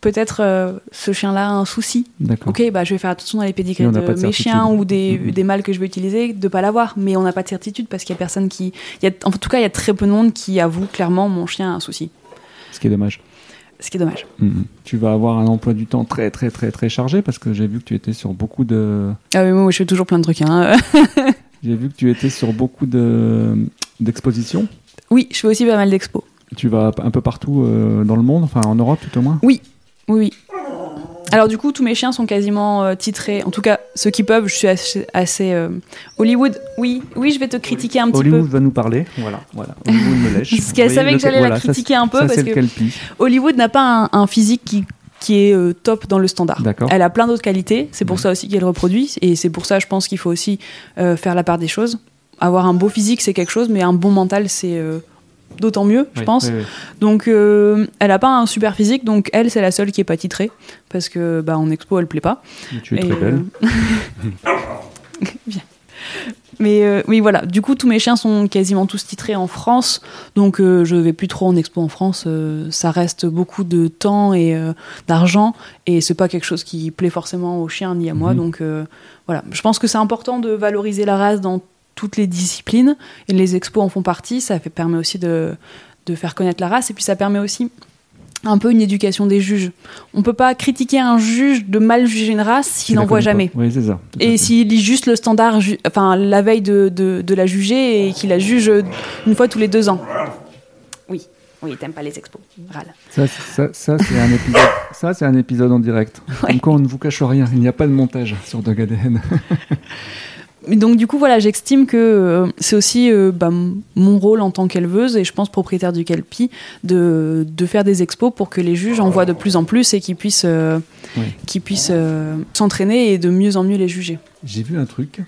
peut-être ce chien-là a un souci. D'accord. Ok, bah je vais faire attention dans les pédigrés de, de mes certitude. chiens ou des, Mhm. des mâles que je vais utiliser, de pas l'avoir. Mais on n'a pas de certitude parce qu'il y a personne qui, y a, en tout cas, il y a très peu de monde qui avoue clairement mon chien a un souci. Ce qui est dommage. Ce qui est dommage. Mhm. Tu vas avoir un emploi du temps très, très, très, très chargé parce que j'ai vu que tu étais sur beaucoup de. Ah oui, moi je fais toujours plein de trucs. hein. [laughs] J'ai vu que tu étais sur beaucoup de d'expositions. oui, je fais aussi pas mal d'expos. Tu vas un peu partout euh, dans le monde, enfin en Europe tout au moins? Oui, oui. Alors du coup, tous mes chiens sont quasiment euh, titrés. En tout cas, ceux qui peuvent, je suis assez... assez, euh, Hollywood, oui, oui, je vais te critiquer un petit Hollywood va nous parler. Voilà, voilà. Hollywood me lèche. Parce qu'elle savait que j'allais voilà, la ça, critiquer un peu ça, parce que. Hollywood n'a pas un, un physique qui, qui est euh, top dans le standard. D'accord. Elle a plein d'autres qualités, c'est pour Ouais. ça aussi qu'elle reproduit, et c'est pour ça, je pense qu'il faut aussi euh, faire la part des choses. Avoir un beau physique, c'est quelque chose, mais un bon mental, c'est euh, d'autant mieux, je Oui, pense. oui, oui. Donc, euh, elle a pas un super physique, donc elle, c'est la seule qui est pas titrée, parce que bah, en expo, elle plaît pas. Mais Tu es Et, très belle. euh, [laughs] Bien. Mais euh, oui, voilà. Du coup, tous mes chiens sont quasiment tous titrés en France, donc euh, je vais plus trop en expo en France. euh, ça reste beaucoup de temps et d'argent, et c'est pas quelque chose qui plaît forcément aux chiens ni à moi. Mhm. Donc voilà. Je pense que c'est important de valoriser la race dans toutes les disciplines, et les expos en font partie. Ça fait, permet aussi de, de faire connaître la race, et puis ça permet aussi un peu une éducation des juges. On peut pas critiquer un juge de mal juger une race s'il n'en voit jamais. Oui, c'est ça. Et s'il lit juste le standard, enfin la veille de, de, de la juger et qu'il la juge une fois tous les deux ans. Oui, oui, t'aimes pas les expos. Râle. Ça, ça, ça, c'est un épisode. Ça, c'est un épisode en direct. [laughs] Comme quoi, on ne vous cache rien. Il n'y a pas de montage sur Dog ADN. [laughs] Mais Donc du coup, voilà, j'estime que euh, c'est aussi euh, bah, mon rôle en tant qu'éleveuse et je pense propriétaire du Kelpie de, de faire des expos pour que les juges en voient de plus en plus et qu'ils puissent, euh, Oui. puissent euh, s'entraîner et de mieux en mieux les juger. J'ai vu un truc.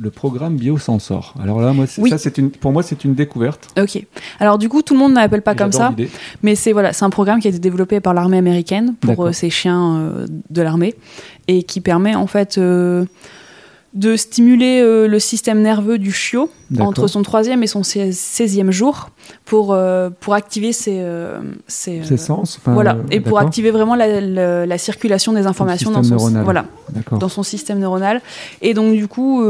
Le programme Biosensor. Alors là, moi, Oui. ça, une, pour moi, c'est une découverte. Ok. Alors du coup, tout le monde n'appelle pas comme ça. Mais c'est voilà, c'est un programme qui a été développé par l'armée américaine pour ces chiens de l'armée et qui permet en fait de stimuler euh, le système nerveux du chiot entre son troisième et son seizième jour pour, euh, pour activer ses, euh, ses, Ses sens voilà, et pour activer vraiment la, la- la circulation des informations dans son, neuronal. voilà, dans son système neuronal. Et donc, du coup,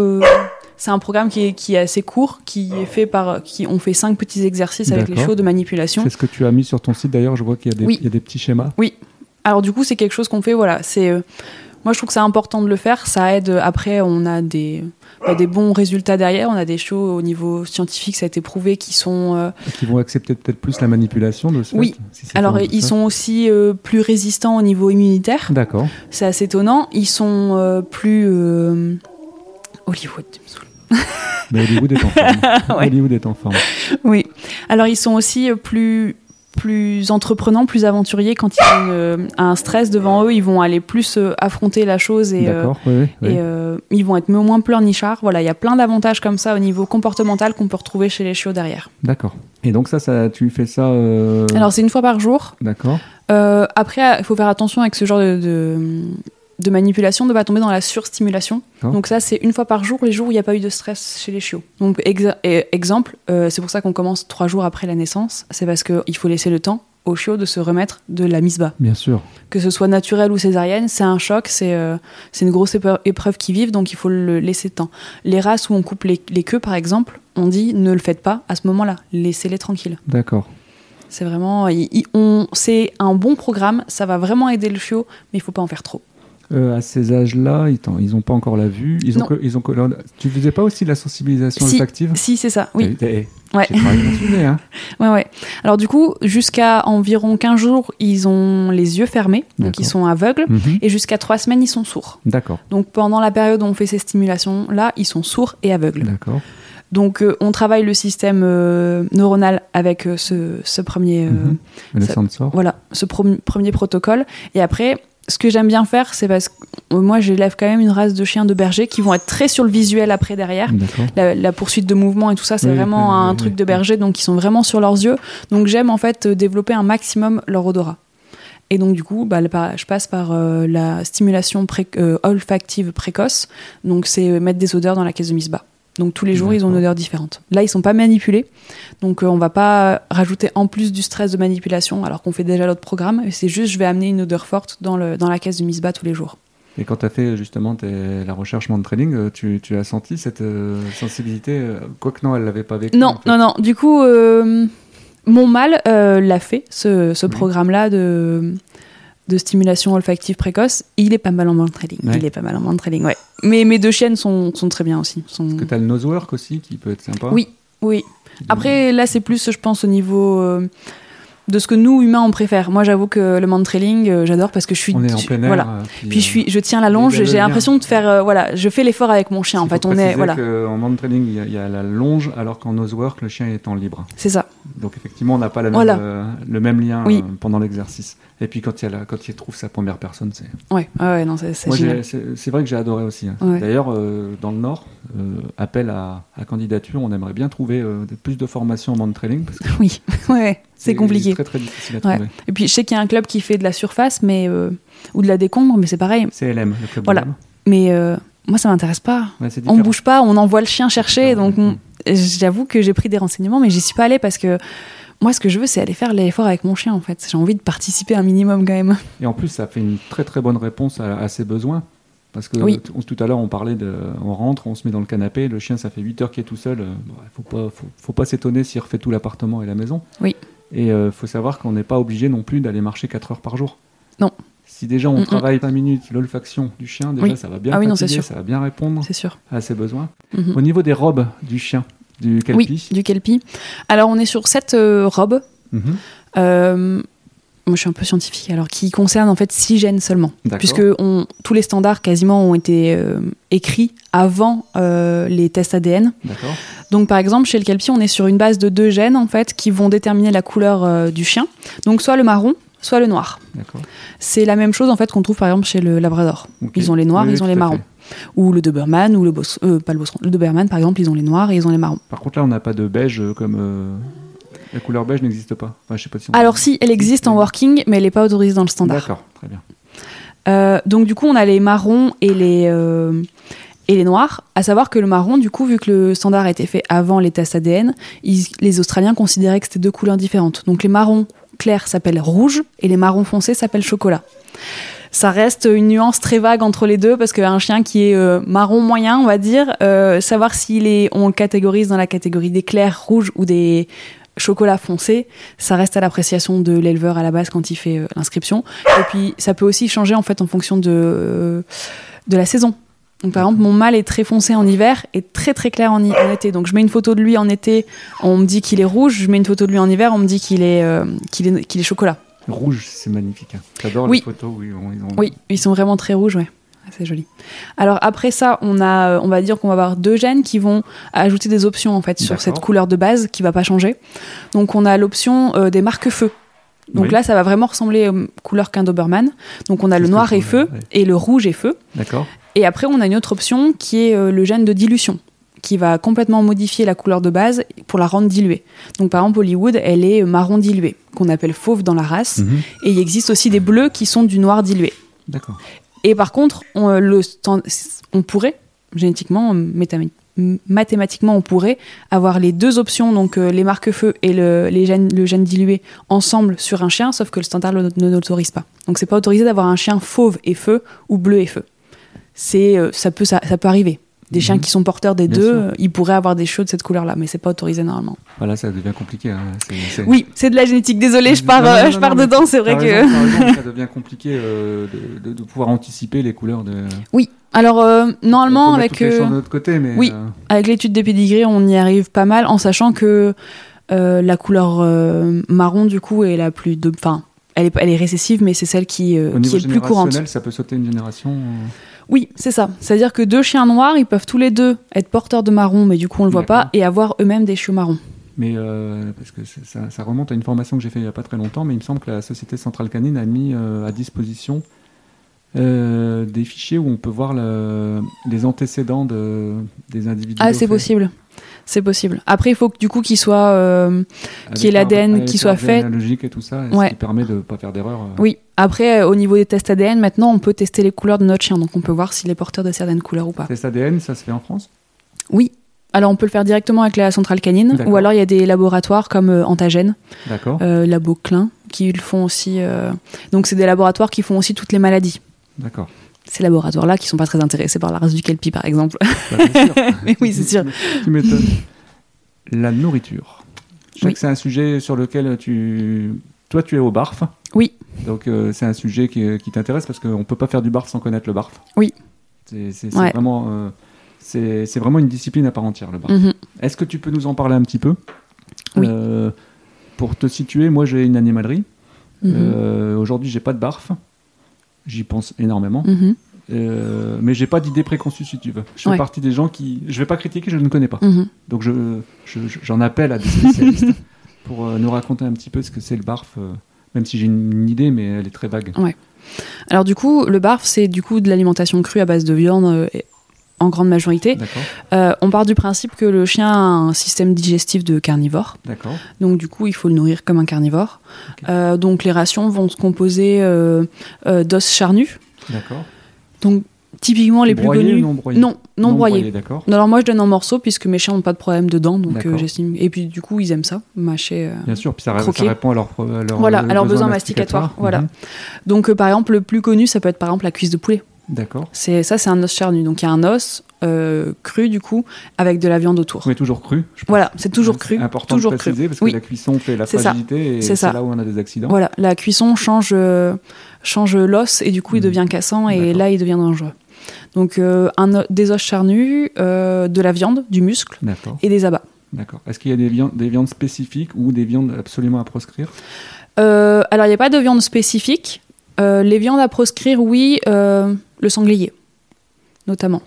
c'est un programme qui est, qui est assez court, qui est fait par. Qui, on fait cinq petits exercices avec les chiots de manipulation. C'est ce que tu as mis sur ton site d'ailleurs. Je vois qu'il y, a des- Oui. y a des petits schémas. Alors, du coup, c'est quelque chose qu'on fait, voilà. C'est. Euh, moi, je trouve que c'est important de le faire. Ça aide. Après, on a des, bah, des bons résultats derrière. On a des chiots au niveau scientifique, ça a été prouvé, qui sont. euh, Qui vont accepter peut-être plus la manipulation de ce Oui. fait, si alors, en ils sont aussi euh, plus résistants au niveau immunitaire. D'accord. C'est assez étonnant. Ils sont euh, plus. euh, Hollywood, tu me saoules. Mais Hollywood est en forme. [laughs] Ouais. Hollywood est en forme. Oui. Alors, ils sont aussi euh, plus plus entreprenants, plus aventuriers quand ils ont une- un stress devant eux, ils vont aller plus euh, affronter la chose et, euh, D'accord. oui, oui, oui. et euh, ils vont être moins pleurnichards. Voilà, il y a plein d'avantages comme ça au niveau comportemental qu'on peut retrouver chez les chiots derrière. D'accord. Et donc ça, ça, tu fais ça. euh, Alors c'est une fois par jour. D'accord. Après, il faut faire attention avec ce genre de, de, de manipulation de ne pas tomber dans la surstimulation. D'accord. Donc ça, c'est une fois par jour, les jours où il n'y a pas eu de stress chez les chiots. Donc exemple, euh, c'est pour ça qu'on commence trois jours après la naissance. C'est parce qu'il faut laisser le temps aux chiots de se remettre de la mise bas. Bien sûr. Que ce soit naturel ou césarienne, c'est un choc, c'est euh, une grosse épreuve qu'ils vivent, donc il faut le laisser le temps. Les races où on coupe les, les queues, par exemple, on dit ne le faites pas à ce moment-là, laissez-les tranquilles. D'accord. C'est vraiment, c'est un bon programme, ça va vraiment aider le chiot, mais il faut pas en faire trop. Euh, à ces âges-là, ils n'ont pas encore la vue. Ils ont que, ils ont que, tu faisais pas aussi la sensibilisation Si. olfactive? Si, c'est ça, oui. Eh, eh, Ouais. Sujet, hein. [laughs] Ouais, ouais. Alors du coup, jusqu'à environ 15 jours, ils ont les yeux fermés, donc ils sont aveugles, Mhm. et jusqu'à 3 semaines, ils sont sourds. D'accord. Donc pendant la période où on fait ces stimulations-là, ils sont sourds et aveugles. D'accord. Donc euh, on travaille le système euh, neuronal avec euh, ce, ce premier. Le ça- sensor. voilà, ce premier protocole. Et après, ce que j'aime bien faire, c'est parce que moi, j'élève quand même une race de chiens de berger qui vont être très sur le visuel après derrière. La, la poursuite de mouvement et tout ça, c'est Oui, vraiment oui, un oui, truc de berger, donc ils sont vraiment sur leurs yeux. Donc j'aime en fait développer un maximum leur odorat. Et donc du coup, bah, je passe par euh, la stimulation pré- euh, olfactive précoce. Donc c'est mettre des odeurs dans la caisse de mise bas. Donc tous les jours, ils ont une odeur différente. Là, ils sont pas manipulés, donc euh, on va pas rajouter en plus du stress de manipulation, alors qu'on fait déjà l'autre programme. C'est juste, je vais amener une odeur forte dans, le, dans la caisse de mise bas tous les jours. Et quand tu as fait justement tes- la recherche Mind Training, euh, tu, tu as senti cette euh, sensibilité euh, Quoique non, elle l'avait pas vécu. Non, en fait. non, non. Du coup, euh, mon euh, l'a fait, ce, ce Oui. programme-là de, de stimulation olfactive précoce. Il est pas mal en mind training. Ouais. Il est pas mal en mind ouais. Mais mes deux chiennes sont, sont très bien aussi. Sont... Parce que tu as le nosework aussi qui peut être sympa. Oui, oui. Après, là, c'est plus, je pense, au niveau euh, de ce que nous, humains, on préfère. Moi, j'avoue que le mind trailing, euh, j'adore parce que je suis... on est en plein air. Voilà. euh, Puis je, suis, je tiens la longe, j'ai l'impression de faire... euh, voilà, je fais l'effort avec mon chien, en fait. On est... Voilà, Training, il y, a, il y a la longe, alors qu'en nosework, le chien est en libre. c'est ça. Donc effectivement, on n'a pas la même, Voilà. le même lien Oui. pendant l'exercice. Et puis quand il, y a la- quand il trouve sa première personne, c'est. Ouais, ouais, ouais, non, c'est c'est c'est c'est vrai que j'ai adoré aussi. hein. Ouais. D'ailleurs, euh, dans le Nord, euh, appel à, à candidature, on aimerait bien trouver euh, plus de formations en Mind Training parce que [laughs] Oui, [laughs] ouais, c'est compliqué. Très très difficile à Ouais. trouver. Et puis je sais qu'il y a un club qui fait de la surface, mais ou de la décombre, mais c'est pareil. CLM, le club Voilà. de. Mais moi, ça m'intéresse pas. Ouais, c'est On bouge pas, on envoie le chien chercher. Donc on- j'avoue que j'ai pris des renseignements, mais j'y suis pas allée parce que moi, ce que je veux, c'est aller faire l'effort avec mon chien. En fait, j'ai envie de participer un minimum quand même. Et en plus, ça fait une très très bonne réponse à, à ses besoins. Parce que Oui. t- tout à l'heure, on parlait de. On rentre, on se met dans le canapé, le chien, ça fait 8 heures qu'il est tout seul. euh, bon, Il faut pas, faut, faut pas s'étonner s'il refait tout l'appartement et la maison. Oui. Et il faut savoir qu'on n'est pas obligé non plus d'aller marcher 4 heures par jour. Non. Si déjà on Mm, mm. travaille 5 minutes l'olfaction du chien, déjà Oui. ça va bien Ah oui, non, fatiguer, c'est sûr. ça va bien répondre sûr. à ses besoins. Mhm. Au niveau des robes du chien, du kelpie, Oui, du kelpie. Alors on est sur cette robe. mhm, Euh, moi, je suis un peu scientifique, alors qui concerne en fait six gènes seulement, D'accord. puisque on, tous les standards quasiment ont été euh, écrits avant euh, les tests ADN. d'accord Donc, par exemple, chez le kelpie, on est sur une base de deux gènes en fait qui vont déterminer la couleur euh, du chien. Donc, soit le marron, soit le noir. d'accord. C'est la même chose en fait qu'on trouve par exemple chez le Labrador. Ils ont les noirs, Oui, ils ont les marrons. fait. Ou le Doberman, ou le euh, pas le Doberman par exemple, ils ont les noirs et ils ont les marrons. Par contre là, on n'a pas de beige euh, comme euh, la couleur beige n'existe pas. Enfin, je sais pas si on- Alors si, elle existe en working, mais elle n'est pas autorisée dans le standard. D'accord, très bien. Euh, donc du coup, on a les marrons et les euh, et les noirs. À savoir que le marron, du coup, vu que le standard a été fait avant les tests ADN, ils- les Australiens considéraient que c'était deux couleurs différentes. Donc les marrons clairs s'appellent rouge et les marrons foncés s'appellent chocolat. Ça reste une nuance très vague entre les deux parce qu'un chien qui est euh, marron moyen, on va dire, euh, savoir s'il est, on le catégorise dans la catégorie des clairs rouges ou des chocolats foncés, ça reste à l'appréciation de l'éleveur à la base quand il fait euh, l'inscription. Et puis ça peut aussi changer en fait en fonction de de la saison. Donc par exemple, mon mâle est très foncé en hiver et très très clair en, été. Donc je mets une photo de lui en été, on me dit qu'il est rouge. Je mets une photo de lui en hiver, on me dit est qu'il est chocolat. Rouge, c'est magnifique. hein. J'adore Oui. les photos. Oui, on- ils ont- Oui, ils sont vraiment très rouges, ouais. Ah, C'est joli. Alors après ça, on a, euh, on va dire qu'on va avoir deux gènes qui vont ajouter des options en fait sur cette couleur de base qui va pas changer. Donc on a l'option euh, des marques feu. Donc Oui. là, ça va vraiment ressembler aux couleurs qu'un Doberman. Donc on a le noir et feu ouais. et le rouge et feu. D'accord. Et après, on a une autre option qui est euh, le gène de dilution, qui va complètement modifier la couleur de base pour la rendre diluée. Donc par exemple, Hollywood, elle est marron diluée, qu'on appelle fauve dans la race. Mhm. Et il existe aussi des bleus qui sont du noir dilué. D'accord. Et par contre, on, euh, le stand- on pourrait, génétiquement, mathématiquement, on pourrait avoir les deux options, donc euh, les marques-feu et le, les gènes, le gène dilué, ensemble sur un chien, sauf que le standard ne l'autorise pas. Donc c'est pas autorisé d'avoir un chien fauve et feu ou bleu et feu. C'est, euh, ça, peut, ça, ça peut arriver. Des Mhm. chiens qui sont porteurs des Bien deux, sûr. euh, ils pourraient avoir des cheveux de cette couleur-là, mais c'est pas autorisé normalement. Voilà, ça devient compliqué. hein. Oui, c'est de la génétique. Désolé, je pars, Non, non, euh, non, je pars dedans. C'est vrai que. raison, [laughs] ça devient compliqué euh, de, de- de pouvoir anticiper les couleurs de. Oui. Alors euh, normalement avec euh, de notre côté, mais oui. Avec l'étude des pédigrés, on y arrive pas mal en sachant que la couleur marron, du coup, est la plus. de- Enfin, elle est, elle est récessive, mais c'est celle qui, est le plus courante. ça peut sauter une génération. Oui, c'est ça. C'est-à-dire que deux chiens noirs, ils peuvent tous les deux être porteurs de marron, mais du coup, on le voit pas, et avoir eux-mêmes des cheveux marrons. Mais euh, parce que ça, ça remonte à une formation que j'ai fait il y a pas très longtemps, mais il me semble que la Société Centrale Canine a mis euh, à disposition euh, des fichiers où on peut voir le- les antécédents de, des individus. Ah, c'est possible. C'est possible. Après, il faut que du coup qu'il soit. euh, qu'il y ait l'ADN qui soit fait. généalogique et tout ça, et Ouais. ce qui permet de ne pas faire d'erreur. euh. Oui. Après, euh, au niveau des tests ADN, maintenant, on peut tester les couleurs de notre chien, donc on peut voir s'il est porteur de certaines couleurs ou pas. Test ADN, ça se fait en France? Oui. Alors, on peut le faire directement avec la centrale canine, ou alors il y a des laboratoires comme euh, Antagène, Labo Klein, qui le font aussi. Donc, c'est des laboratoires qui font aussi toutes les maladies. D'accord. Ces laboratoires-là qui sont pas très intéressés par la race du kelpie, par exemple. Bah, bien [laughs] sûr. Mais oui, c'est sûr. [laughs] Tu m'étonnes. La nourriture. Je sais Oui. que c'est un sujet sur lequel tu. Toi, tu es au barf. Oui. Donc, euh, c'est un sujet qui, qui t'intéresse parce qu'on ne peut pas faire du barf sans connaître le barf. Oui. C'est Ouais. vraiment, euh, c'est vraiment une discipline à part entière, le barf. Mhm. Est-ce que tu peux nous en parler un petit peu? Oui. Euh, Pour te situer, moi, j'ai une animalerie. Mhm. Euh, Aujourd'hui, j'ai pas de barf. J'y pense énormément. Mhm. Euh, mais j'ai pas d'idée préconçue si tu veux. Je fais Ouais. partie des gens qui. Je vais pas critiquer, je ne connais pas. Mhm. Donc je, je- je- j'en appelle à des spécialistes [laughs] pour euh, nous raconter un petit peu ce que c'est le barf, euh, même si j'ai une, une idée, mais elle est très vague. Alors, du coup, le barf, c'est du coup de l'alimentation crue à base de viande. En grande majorité. Euh, on part du principe que le chien a un système digestif de carnivore. Donc du coup, il faut le nourrir comme un carnivore. Euh, donc les rations vont se composer euh, d'os charnus. d'accord. Donc typiquement les plus connus. non broyé? Non, non, broyés. d'accord. Alors moi je donne en morceaux puisque mes chiens n'ont pas de problème dedans, donc euh, D'accord. j'estime. Et puis du coup ils aiment ça, mâcher. euh. Bien sûr, puis ça, répond à leurs à leur, Voilà, à besoins masticatoires, voilà. Donc euh, par exemple le plus connu ça peut être par exemple la cuisse de poulet. D'accord. C'est ça c'est un os charnu. Donc il y a un os euh, cru du coup avec de la viande autour. Oui, toujours cru. je pense. Voilà, c'est toujours cru. important toujours de cru. préciser parce Oui. que la cuisson fait la C'est ça. fragilité et C'est là où on a des accidents. Voilà, la cuisson change, euh, change l'os et du coup il Mhm. devient cassant et là il devient dangereux. Donc euh, un, des os charnus, de la viande, du muscle D'accord, et des abats. d'accord. Est-ce qu'il y a des viandes, des viandes spécifiques ou des viandes absolument à proscrire? Alors il n'y a pas de viande spécifique. Euh, les viandes à proscrire, oui, euh, le sanglier notamment.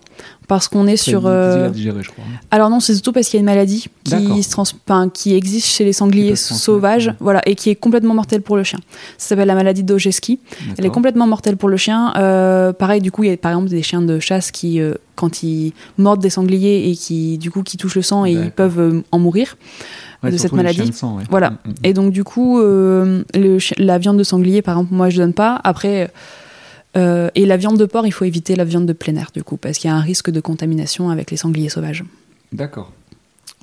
Parce qu'on est sur... euh, à digérer, je crois. Alors non, c'est surtout parce qu'il y a une maladie qui, se trans... enfin, qui existe chez les sangliers sauvages voilà, et qui est complètement mortelle pour le chien. Ça s'appelle la maladie d'Ojeski. Elle est complètement mortelle pour le chien. Euh, pareil, du coup, il y a par exemple des chiens de chasse qui, euh, quand ils mordent des sangliers et qui, du coup, qui touchent le sang et ils peuvent euh, en mourir. Ouais, de cette maladie. de sang, ouais. Voilà. Mm, mm, mm. Et donc, du coup, le la viande de sanglier, par exemple, moi, je donne pas. Après, Euh, et la viande de porc, il faut éviter la viande de plein air, du coup, parce qu'il y a un risque de contamination avec les sangliers sauvages. D'accord.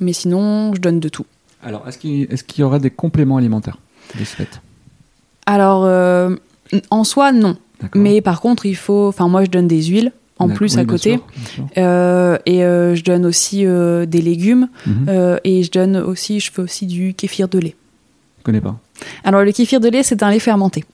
Mais sinon, je donne de tout. Alors, est-ce qu'il est y aura des compléments alimentaires de ce fait? Alors, euh, en soi, non. Mais par contre, il faut. Enfin, moi, je donne des huiles en plus Oui, à bien côté. sûr, bien sûr. Euh, et euh, je donne aussi euh, des légumes. Mhm. Et je donne aussi, je fais aussi du kéfir de lait. Je connais pas. Alors, le kéfir de lait, c'est un lait fermenté.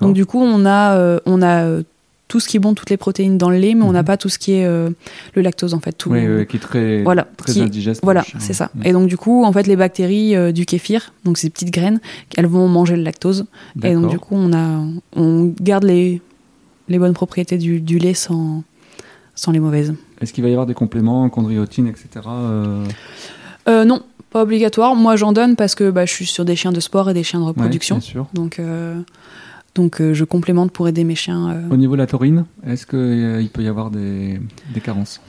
Donc, du coup, on a, euh, on a euh, tout ce qui est bon, toutes les protéines dans le lait, mais on n'a Mhm. pas tout ce qui est euh, le lactose, en fait. Tout, Oui, oui, qui est très, Voilà, très qui- indigeste. Voilà, c'est ça. Mm. Et donc, du coup, en fait, les bactéries euh, du kéfir, donc ces petites graines, elles vont manger le lactose. Et donc, du coup, on, a, on garde les, les bonnes propriétés du, du lait sans, sans les mauvaises. Est-ce qu'il va y avoir des compléments, chondriotine, etc. euh, non, pas obligatoire. Moi, j'en donne parce que bah, je suis sur des chiens de sport et des chiens de ouais, reproduction. bien sûr. donc, donc euh, je complémente pour aider mes chiens. euh. Au niveau de la taurine, est-ce qu'il peut y avoir des, des carences?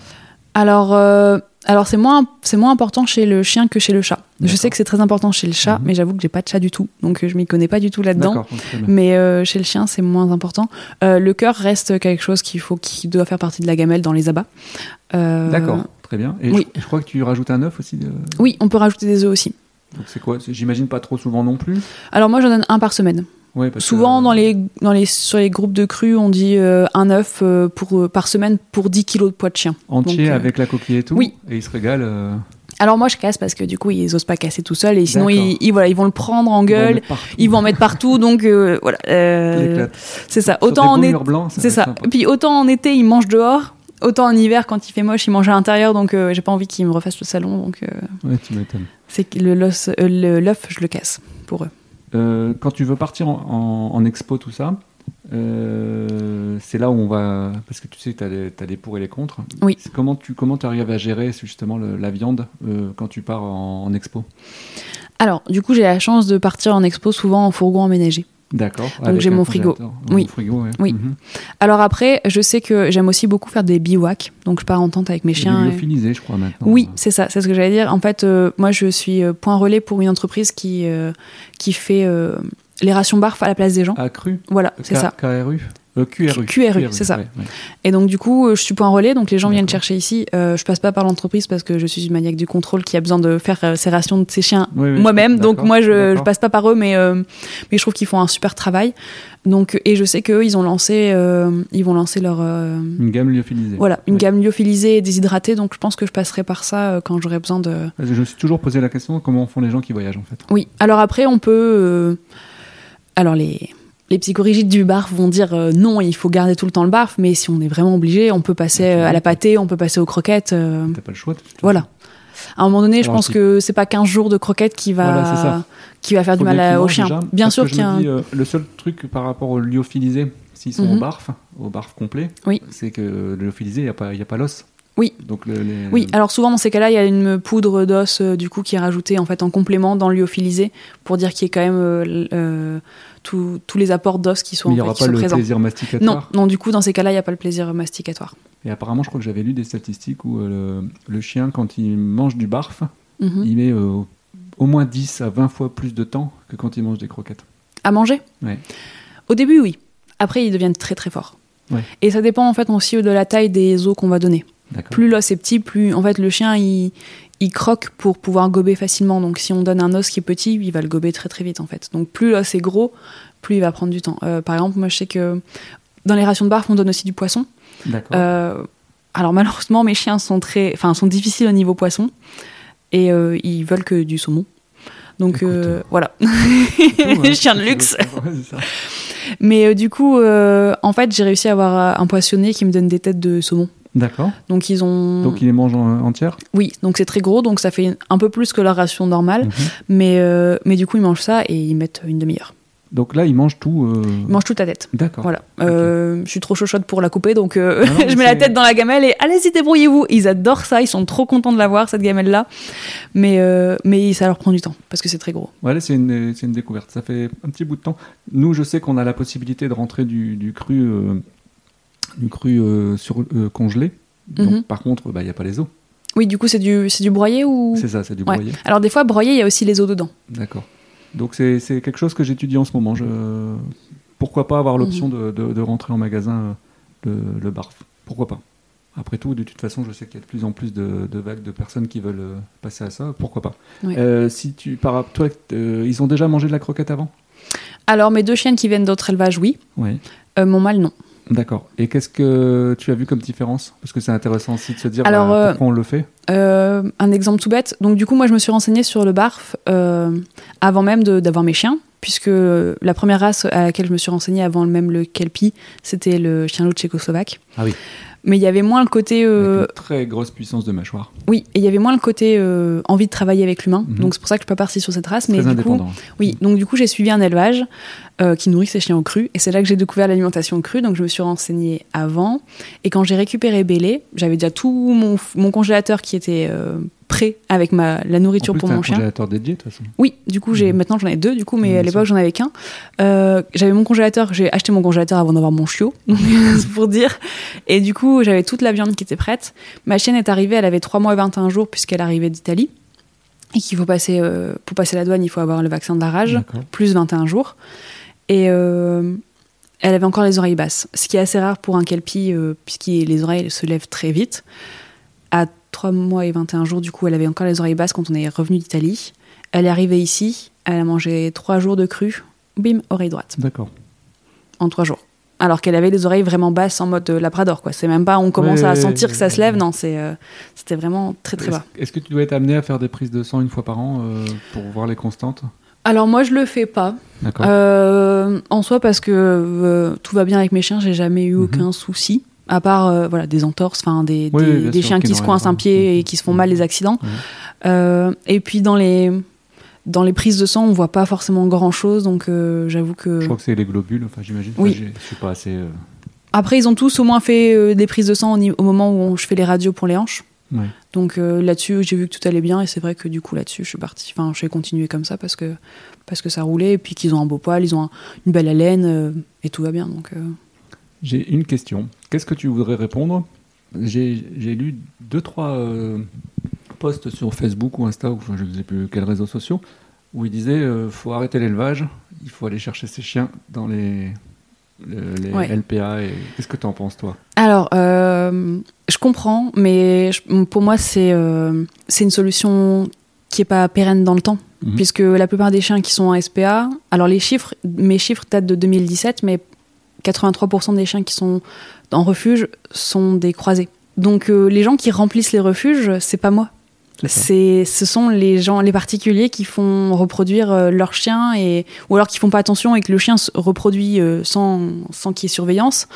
Alors, euh, alors c'est moins, c'est moins important chez le chien que chez le chat. Je sais que c'est très important chez le chat, Mhm. mais j'avoue que j'ai pas de chat du tout, donc euh, je m'y connais pas du tout là-dedans. Mais euh, chez le chien, c'est moins important. Euh, le cœur reste quelque chose qu'il faut, qui doit faire partie de la gamelle dans les abats. Euh, D'accord, très bien. Et oui. je, je crois que tu rajoutes un œuf aussi. de- Oui, on peut rajouter des œufs aussi. Donc c'est quoi? J'imagine pas trop souvent non plus. Alors moi, j'en donne un par semaine. Ouais, parce Souvent, que- dans les, dans les, sur les groupes de crues, on dit euh, un œuf euh, pour, euh, par semaine pour 10 kilos de poids de chien. entier Donc, avec la coquille et tout. oui. Et il se régale. euh, Alors moi, je casse parce que du coup, ils osent pas casser tout seuls et sinon, ils, ils- voilà, ils vont le prendre en ils gueule, ils vont en mettre partout. donc euh, voilà, euh, c'est ça. Autant en été, c'est ça. sympa. Puis autant en été, ils mangent dehors. Autant en hiver, quand il fait moche, ils mangent à l'intérieur, donc euh, j'ai pas envie qu'ils me refassent le salon, donc Ouais, tu m'étonnes. c'est que le- l'œuf, je le casse pour eux. Euh, quand tu veux partir en, en- en expo, tout ça, euh, c'est là où on va. Parce que tu sais, tu as, les pour et les contre. Oui. Comment tu comment arrives à gérer justement le- la viande euh, quand tu pars en, en expo? Alors, du coup, j'ai la chance de partir en expo souvent en fourgon aménagé. D'accord. Donc, j'ai mon frigo. Oui. Mon frigo, ouais. Oui. Mhm. Alors après, je sais que j'aime aussi beaucoup faire des bivouacs, donc je pars en tente avec mes Et chiens. et- lyophilisé, je crois maintenant. Oui, c'est ça, c'est ce que j'allais dire. En fait, euh, moi, je suis euh, point relais pour une entreprise qui, euh, qui fait euh, les rations barf à la place des gens. Ah, cru Voilà, c'est ça. KRU Euh, QRU. QRU, c'est ça. ouais, ouais. Et donc, du coup, euh, je suis point relais, donc les gens viennent chercher ici. Euh, je passe pas par l'entreprise parce que je suis une maniaque du contrôle qui a besoin de faire euh, ses rations de ses chiens Oui, oui, moi-même. Donc, moi, je, passe pas par eux, mais, mais je trouve qu'ils font un super travail. Donc, et je sais qu'eux, ils ont lancé, ils vont lancer leur, Une gamme lyophilisée. voilà, une gamme lyophilisée et déshydratée. Donc, je pense que je passerai par ça quand j'aurai besoin de, Je me suis toujours posé la question comment font les gens qui voyagent en fait? Oui, alors après, on peut. Alors, les, les psychorigides du barf vont dire euh, non, il faut garder tout le temps le barf, mais si on est vraiment obligé, on peut passer euh, à la pâtée, on peut passer aux croquettes. euh, T'as pas le choix. voilà. À un moment donné, je pense si- que c'est pas 15 jours de croquettes qui va, Voilà, qui va faire du mal aux chiens. déjà, Bien sûr qu'il y a dis, le seul truc par rapport au lyophilisé, s'ils sont Mhm. au barf, au barf complet, Oui. c'est que le lyophilisé, il n'y a pas, y a pas l'os. Oui. Donc le, les- Oui, alors souvent dans ces cas-là, il y a une poudre d'os euh, du coup qui est rajoutée en fait en complément dans le lyophilisé pour dire qu'il y ait quand même euh, tous les apports d'os qui sont, mais il n'y aura pas le présents. plaisir Non, masticatoire. non, du coup dans ces cas-là, il n'y a pas le plaisir masticatoire. Et apparemment, je crois que j'avais lu des statistiques où euh, le, le chien, quand il mange du barf, Mhm. il met euh, au moins 10 à 20 fois plus de temps que quand il mange des croquettes. À manger Ouais. Au début, oui. Après, ils deviennent très très forts. Ouais. Et ça dépend en fait aussi de la taille des os qu'on va donner. D'accord. Plus l'os est petit, plus en fait le chien il, il croque pour pouvoir gober facilement. Donc si on donne un os qui est petit, il va le gober très très vite en fait. Donc plus l'os est gros, plus il va prendre du temps. Euh, par exemple, moi je sais que dans les rations de barf, on donne aussi du poisson. Euh, alors malheureusement, mes chiens sont très, enfin sont difficiles au niveau poisson et euh, ils veulent que du saumon. Donc voilà, [laughs] hein, chien de luxe. Ouais, ça. Mais du coup, en fait, j'ai réussi à avoir un poissonnier qui me donne des têtes de saumon. D'accord. Donc ils ont, Donc il les mange en- entières oui, donc c'est très gros, donc ça fait un peu plus que leur ration normale. Mhm. Mais euh, mais du coup, ils mangent ça et ils mettent une demi-heure. Donc là, il mange tout. euh, Ils mangent toute la tête. D'accord. Voilà. Euh, je suis trop chauchotte pour la couper, donc euh, non, [laughs] je mets la tête dans la gamelle et allez-y débrouillez-vous. Ils adorent ça, ils sont trop contents de l'avoir cette gamelle là. Mais mais ça leur prend du temps parce que c'est très gros. Ouais, là, c'est une, une découverte. Ça fait un petit bout de temps. Nous, je sais qu'on a la possibilité de rentrer du, du cru, du cru euh, sur, euh, congelé. Donc, Mhm. par contre, bah, il n'y a pas les os. Oui, du coup c'est du du broyé ou? C'est ça, c'est du Ouais. broyé. Alors des fois broyé, il y a aussi les os dedans. D'accord. Donc c'est quelque chose que j'étudie en ce moment. Je... pourquoi pas avoir l'option de, de- de rentrer en magasin euh, le, le barf Pourquoi pas Après tout, de toute façon, je sais qu'il y a de plus en plus de, de vagues de personnes qui veulent passer à ça. Pourquoi pas Oui. Euh, Si tu, par, toi, euh, ils ont déjà mangé de la croquette avant? Alors, mes deux chiennes qui viennent d'autres élevages, oui. Oui. Euh, mon mâle, non. D'accord. Et qu'est-ce que tu as vu comme différence? Parce que c'est intéressant aussi de se dire Alors, bah, euh, pourquoi on le fait? Euh, un exemple tout bête. Donc, du coup, moi, je me suis renseignée sur le barf euh, avant même de- d'avoir mes chiens, puisque la première race à laquelle je me suis renseignée avant même le Kelpie, c'était le chien loup tchécoslovaque. Ah oui. Mais il y avait moins le côté. euh, très grosse puissance de mâchoire. oui, et il y avait moins le côté euh, envie de travailler avec l'humain. Mhm. Donc, c'est pour ça que je suis pas partie sur cette race. Mais très du coup, indépendant. oui, donc du coup, j'ai suivi un élevage euh, qui nourrit ses chiens au cru. Et c'est là que j'ai découvert l'alimentation crue. Donc, je me suis renseignée avant. Et quand j'ai récupéré Bélé, j'avais déjà tout mon, mon congélateur qui était prêt avec ma, la nourriture en plus, pour mon un chien. congélateur dédié, de toute façon. Oui, du coup, j'ai Mhm. maintenant j'en ai deux, du coup, mais Mhm, à l'époque j'en avais qu'un. Euh, j'avais mon congélateur, j'ai acheté mon congélateur avant d'avoir mon chiot, [laughs] pour dire. Et du coup, j'avais toute la viande qui était prête. Ma chienne est arrivée, elle avait 3 mois et 21 jours puisqu'elle arrivait d'Italie. Et qu'il faut passer, euh, pour passer la douane, il faut avoir le vaccin de la rage, plus 21 jours. Et euh, elle avait encore les oreilles basses, ce qui est assez rare pour un kelpie, euh, puisque les oreilles se lèvent très vite. À 3 mois et 21 jours, du coup, elle avait encore les oreilles basses quand on est revenu d'Italie. Elle est arrivée ici, elle a mangé 3 jours de cru, bim, oreille droite, D'accord. en 3 jours. Alors qu'elle avait les oreilles vraiment basses en mode euh, labrador, quoi. C'est même pas on commence Ouais, à sentir que ça se lève, non, c'est, euh, c'était vraiment très très Est-ce bas. est-ce que tu dois être amené à faire des prises de sang une fois par an euh, pour voir les constantes? Alors moi, je le fais pas. D'accord. Euh, en soi, parce que tout va bien avec mes chiens, j'ai jamais eu Mhm. aucun souci. À part voilà, des entorses, enfin des, Oui, des, sûr, chiens qui qui se coincent un pied et Mhm. qui se font mal, les accidents. Mhm. Et puis dans les, dans les prises de sang, on voit pas forcément grand chose, donc euh, j'avoue que. Je crois que c'est les globules, enfin j'imagine. Oui. Enfin, j'ai- je suis pas assez. euh, Après, ils ont tous au moins fait euh, des prises de sang au, moment où on- je fais les radios pour les hanches. Ouais. Donc là-dessus, j'ai vu que tout allait bien et c'est vrai que du coup là-dessus, je suis partie. Enfin, je vais continuer comme ça parce que parce que ça roulait et puis qu'ils ont un beau poil, ils ont un- une belle haleine et tout va bien. Donc J'ai une question. Qu'est-ce que tu voudrais répondre? J'ai j'ai lu deux, trois posts sur Facebook ou Insta, ou enfin, je ne sais plus quels réseaux sociaux, où ils disaient euh, faut arrêter l'élevage, il faut aller chercher ses chiens dans les, le- les Ouais. LPA. et- Qu'est-ce que tu en penses, toi? Alors, euh, je comprends, mais je- pour moi, c'est euh, c'est une solution qui est pas pérenne dans le temps, Mhm. puisque la plupart des chiens qui sont en SPA, alors les chiffres, mes chiffres datent de 2017, mais 83% des chiens qui sont en refuge sont des croisés. Donc euh, les gens qui remplissent les refuges, c'est pas moi. C'est, ce sont les gens, les particuliers qui font reproduire euh, leur chien et ou alors qui font pas attention et que le chien se reproduit euh, sans sans qu'il y ait surveillance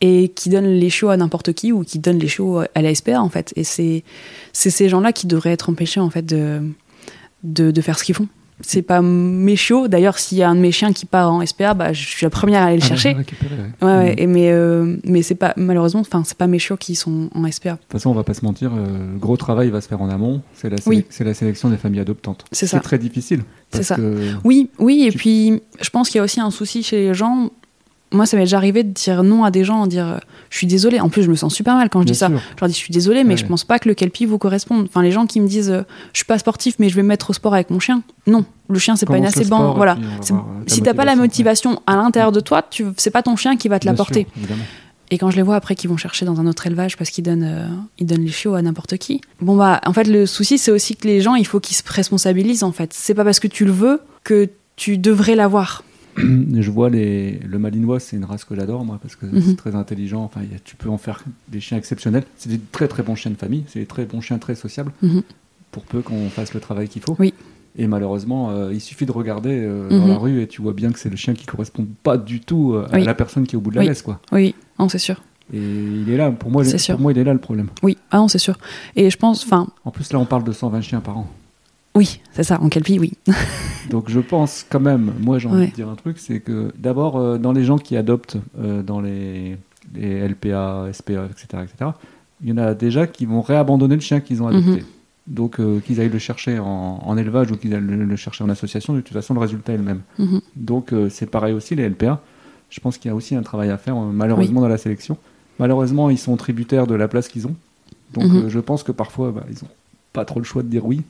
et qui donnent les chiots à n'importe qui ou qui donnent les chiots à la SPA en fait. Et c'est c'est ces gens-là qui devraient être empêchés en fait de, de faire ce qu'ils font. C'est pas mes chiots. D'ailleurs, s'il y a un de mes chiens qui part en SPA, bah, je suis la première à aller le Ah, chercher. ouais. Ouais, Mhm. et mais euh, mais c'est pas malheureusement, enfin c'est pas mes chiots qui sont en SPA. De toute façon, on va pas se mentir, euh, le gros travail va se faire en amont. C'est la, sé- Oui. c'est la sélection des familles adoptantes. C'est ça. très difficile. C'est ça. que- Oui, oui, et Tu- puis je pense qu'il y a aussi un souci chez les gens. Moi, ça m'est déjà arrivé de dire non à des gens, de dire je suis désolée. En plus, je me sens super mal quand je Bien dis ça. Je leur dis je suis désolée, mais Ouais. je pense pas que le kelpie vous corresponde. Enfin, les gens qui me disent euh, je suis pas sportif, mais je vais me mettre au sport avec mon chien. Non, le chien c'est pas une assez et Voilà. euh, Si t'as pas la motivation, à l'intérieur de toi, tu c'est pas ton chien qui va te l'apporter. Et quand je les vois après qu'ils vont chercher dans un autre élevage parce qu'ils donnent, euh, ils donnent les chiots à n'importe qui. Bon bah, en fait, le souci c'est aussi que les gens, il faut qu'ils se responsabilisent en fait. C'est pas parce que tu le veux que tu devrais l'avoir. [clears throat] Je vois les... le malinois, c'est une race que j'adore, moi, parce que Mhm. c'est très intelligent. Enfin, a- tu peux en faire des chiens exceptionnels. C'est des très très bons chiens de famille. C'est des très bons chiens très sociables, Mhm. pour peu qu'on fasse le travail qu'il faut. Oui. Et malheureusement, euh, il suffit de regarder euh, dans Mhm. la rue et tu vois bien que c'est le chien qui correspond pas du tout euh, à la personne qui est au bout de la Oui. laisse, quoi. Oui, non, c'est sûr. Et il est là. Pour moi, est- sûr. moi, il est là le problème. Oui, ah non, c'est sûr. Et je pense, enfin, En plus, là, on parle de 120 chiens par an. Oui, c'est ça, en kelpie, oui. [laughs] Donc je pense quand même, moi j'ai envie Ouais. de dire un truc, c'est que d'abord euh, dans les gens qui adoptent euh, dans les, les LPA, SPA, etc., etc., il y en a déjà qui vont réabandonner le chien qu'ils ont adopté. Mhm. Donc euh, qu'ils aillent le chercher en, en élevage ou qu'ils aillent le, le chercher en association, de toute façon le résultat est le même. Mhm. Donc c'est pareil aussi les LPA. Je pense qu'il y a aussi un travail à faire malheureusement dans la sélection. Malheureusement ils sont tributaires de la place qu'ils ont. Donc Mhm. je pense que parfois bah, ils ont pas trop le choix de dire oui,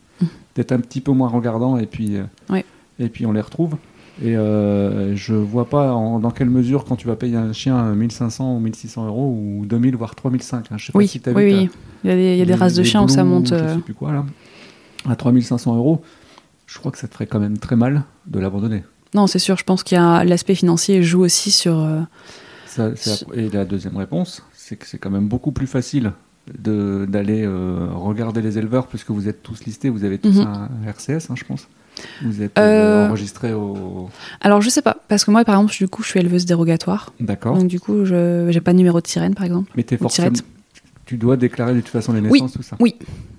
d'être un petit peu moins regardants et puis euh, Ouais. et puis on les retrouve. Et euh, je vois pas en- dans quelle mesure, quand tu vas payer un chien 1500 ou 1600 euros, ou 2000 voire 3005. Hein. Je sais pas si tu as oui, vu. oui. Il y a des, il y a des les- races de chiens où ça monte. Je euh, sais plus quoi, là. À 3500 euros, je crois que ça te ferait quand même très mal de l'abandonner. Non, c'est sûr, je pense qu'il y a l'aspect financier joue aussi sur. euh, Ça, c'est la- Et la deuxième réponse, c'est que c'est quand même beaucoup plus facile d'aller euh, regarder les éleveurs, puisque vous êtes tous listés, vous avez tous Mhm. un RCS, hein, je pense. Vous êtes euh, Euh, enregistrés au. Alors, je sais pas, parce que moi, par exemple, du coup, je suis éleveuse dérogatoire. D'accord. Donc, du coup, je j'ai pas de numéro de sirène, par exemple. Mais t'es forcément. Tu dois déclarer de toute façon les Oui, naissances, tout ça. oui.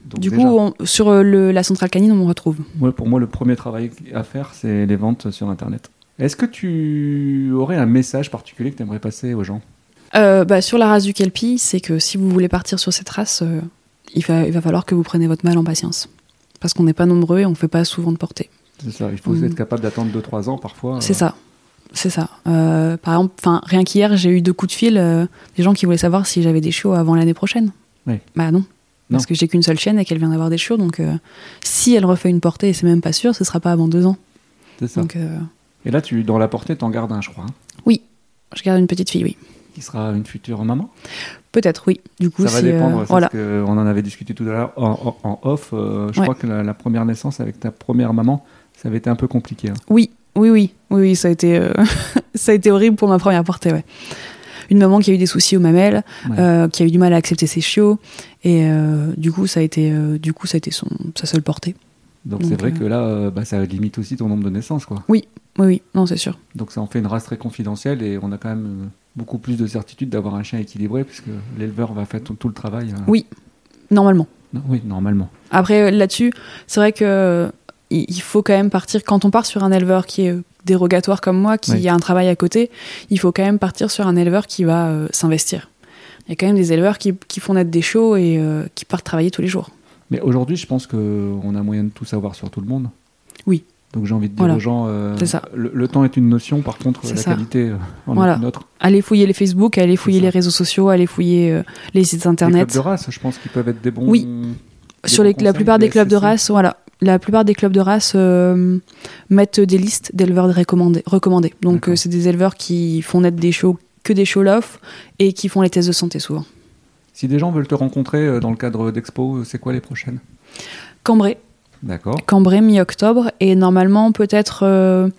Donc du déjà, coup, on- sur euh, le- la centrale canine, on me retrouve. moi, pour moi, le premier travail à faire, c'est les ventes sur Internet. Est-ce que tu aurais un message particulier que tu aimerais passer aux gens? Euh, bah, sur la race du Kelpie, c'est que si vous voulez partir sur cette race, euh, il, va, il va falloir que vous preniez votre mal en patience. Parce qu'on n'est pas nombreux et on fait pas souvent de portée. C'est ça, il faut Mhm. être capable d'attendre 2-3 ans parfois. C'est euh, ça. C'est ça. Euh, par exemple, enfin, rien qu'hier, j'ai eu deux coups de fil, euh, des gens qui voulaient savoir si j'avais des chiots avant l'année prochaine. Oui. Bah non. Parce que j'ai qu'une seule chienne et qu'elle vient d'avoir des chiots, donc euh, si elle refait une portée, et c'est même pas sûr, ce sera pas avant deux ans. C'est ça. Donc Et là, tu, dans la portée, t'en gardes un, je crois, hein, je garde une petite fille, oui. Qui sera une future maman. Peut-être, oui. Du coup, ça va euh, dépendre, voilà. parce que on en avait discuté tout à l'heure en, en- en off. euh, je Ouais. crois que la, la première naissance avec ta première maman, ça avait été un peu compliqué. hein. Oui, oui, oui, oui, oui, ça a été, euh, [laughs] ça a été horrible pour ma première portée, ouais. Une maman qui a eu des soucis aux mamelles, Ouais. euh, qui a eu du mal à accepter ses chiots, et euh, du coup, ça a été, euh, du coup, ça a été son, sa seule portée. Donc c'est vrai euh, que là, euh, bah, ça limite aussi ton nombre de naissances. Quoi. Oui, oui, non, c'est sûr. Donc ça en fait une race très confidentielle et on a quand même euh, beaucoup plus de certitude d'avoir un chien équilibré puisque l'éleveur va faire tout, tout le travail. euh. Oui. Normalement. Non, oui, normalement. Après, euh, là-dessus, c'est vrai que euh, il faut quand même partir, quand on part sur un éleveur qui est dérogatoire comme moi, qui Oui. a un travail à côté, il faut quand même partir sur un éleveur qui va euh, s'investir. Il y a quand même des éleveurs qui, qui font naître des chiots et euh, qui partent travailler tous les jours. Mais aujourd'hui, je pense qu'on a moyen de tout savoir sur tout le monde. Oui. Donc j'ai envie de dire Voilà. aux gens, euh. Le, le temps est une notion, par contre la ça. qualité euh, en Voilà. est une autre. Allez fouiller les Facebook, allez fouiller les réseaux sociaux, allez fouiller euh, les sites Les internet. clubs de race, je pense qu'ils peuvent être des bons. Oui. des Sur bons les, la plupart les des clubs de race, voilà. La plupart des clubs de race mettent des listes d'éleveurs recommandés. recommandés. Donc c'est des éleveurs qui font naître des chiots que des lof et qui font les tests de santé souvent. Si des gens veulent te rencontrer dans le cadre d'expo, c'est quoi les prochaines? Cambrai, D'accord. Cambrai mi-octobre et normalement peut-être euh,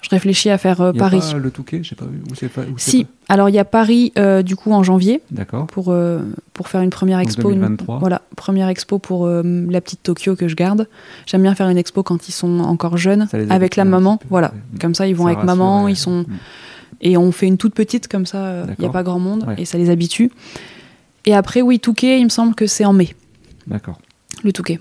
je réfléchis à faire euh, Il y a Paris. pas le Touquet, je sais pas où c'est Si, pas alors il y a Paris euh, du coup en janvier D'accord. pour euh, pour faire une première Donc expo. une- 2023. voilà, première expo pour la petite Tokyo que je garde. J'aime bien faire une expo quand ils sont encore jeunes avec la maman. Voilà, comme ça ils vont Ça avec rassure, maman, ouais. ils sont Mm. et on fait une toute petite comme ça. Il n'y a pas grand monde Ouais. et ça les habitue. Et après oui Touquet, il me semble que c'est en mai D'accord. le Touquet.